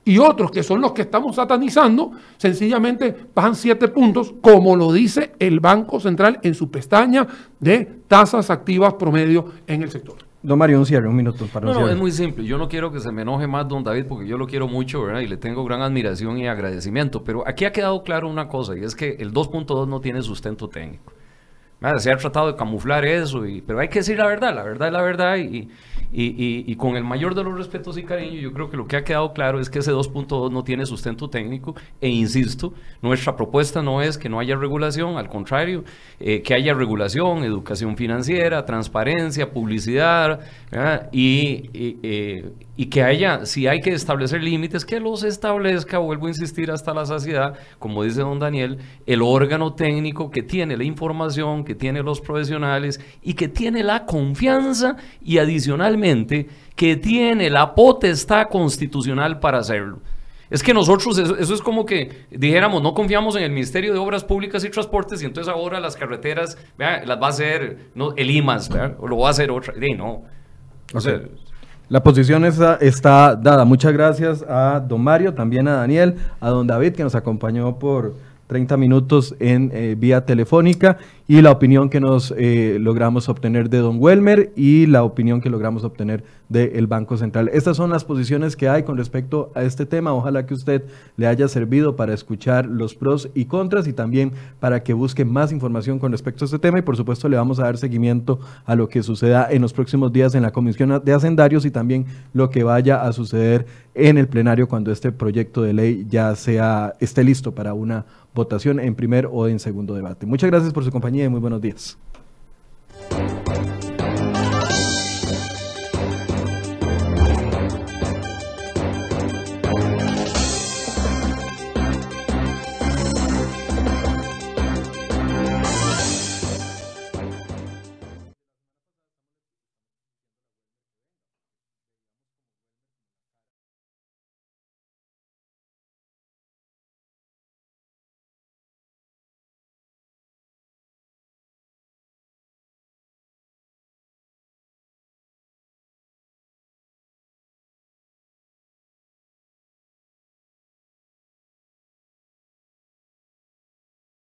y otros que son los que estamos satanizando, sencillamente bajan siete puntos, como lo dice el Banco Central en su pestaña de tasas activas promedio en el sector. Don Mario, un cierre, un minuto para No, no, es muy simple. Yo no quiero que se me enoje más don David porque yo lo quiero mucho, ¿verdad? Y le tengo gran admiración y agradecimiento. Pero aquí ha quedado claro una cosa y es que el 2.2 no tiene sustento técnico. Se ha tratado de camuflar eso, y, pero hay que decir la verdad, la verdad es la verdad y, y, con el mayor de los respetos y cariño, yo creo que lo que ha quedado claro es que ese 2.2 no tiene sustento técnico. E insisto, nuestra propuesta no es que no haya regulación, al contrario, eh, que haya regulación, educación financiera, transparencia, publicidad y, eh, y que haya, si hay que establecer límites, que los establezca, vuelvo a insistir hasta la saciedad, como dice don Daniel, el órgano técnico que tiene la información, que tiene los profesionales y que tiene la confianza y adicionalmente que tiene la potestad constitucional para hacerlo. Es que nosotros, eso, es como que dijéramos, no confiamos en el Ministerio de Obras Públicas y Transportes y entonces ahora las carreteras, las va a hacer no, el IMAS, o lo va a hacer otra. Y no. O sea, la posición está, está, dada. Muchas gracias a don Mario, también a Daniel, a don David, que nos acompañó por 30 minutos en eh, vía telefónica y la opinión que nos eh, logramos obtener de don Welmer y la opinión que logramos obtener del Banco Central. Estas son las posiciones que hay con respecto a este tema. Ojalá que usted le haya servido para escuchar los pros y contras y también para que busque más información con respecto a este tema y por supuesto le vamos a dar seguimiento a lo que suceda en los próximos días en la Comisión de Hacendarios y también lo que vaya a suceder en el plenario cuando este proyecto de ley ya sea esté listo para una votación en primer o en segundo debate. Muchas gracias por su compañía y muy buenos días.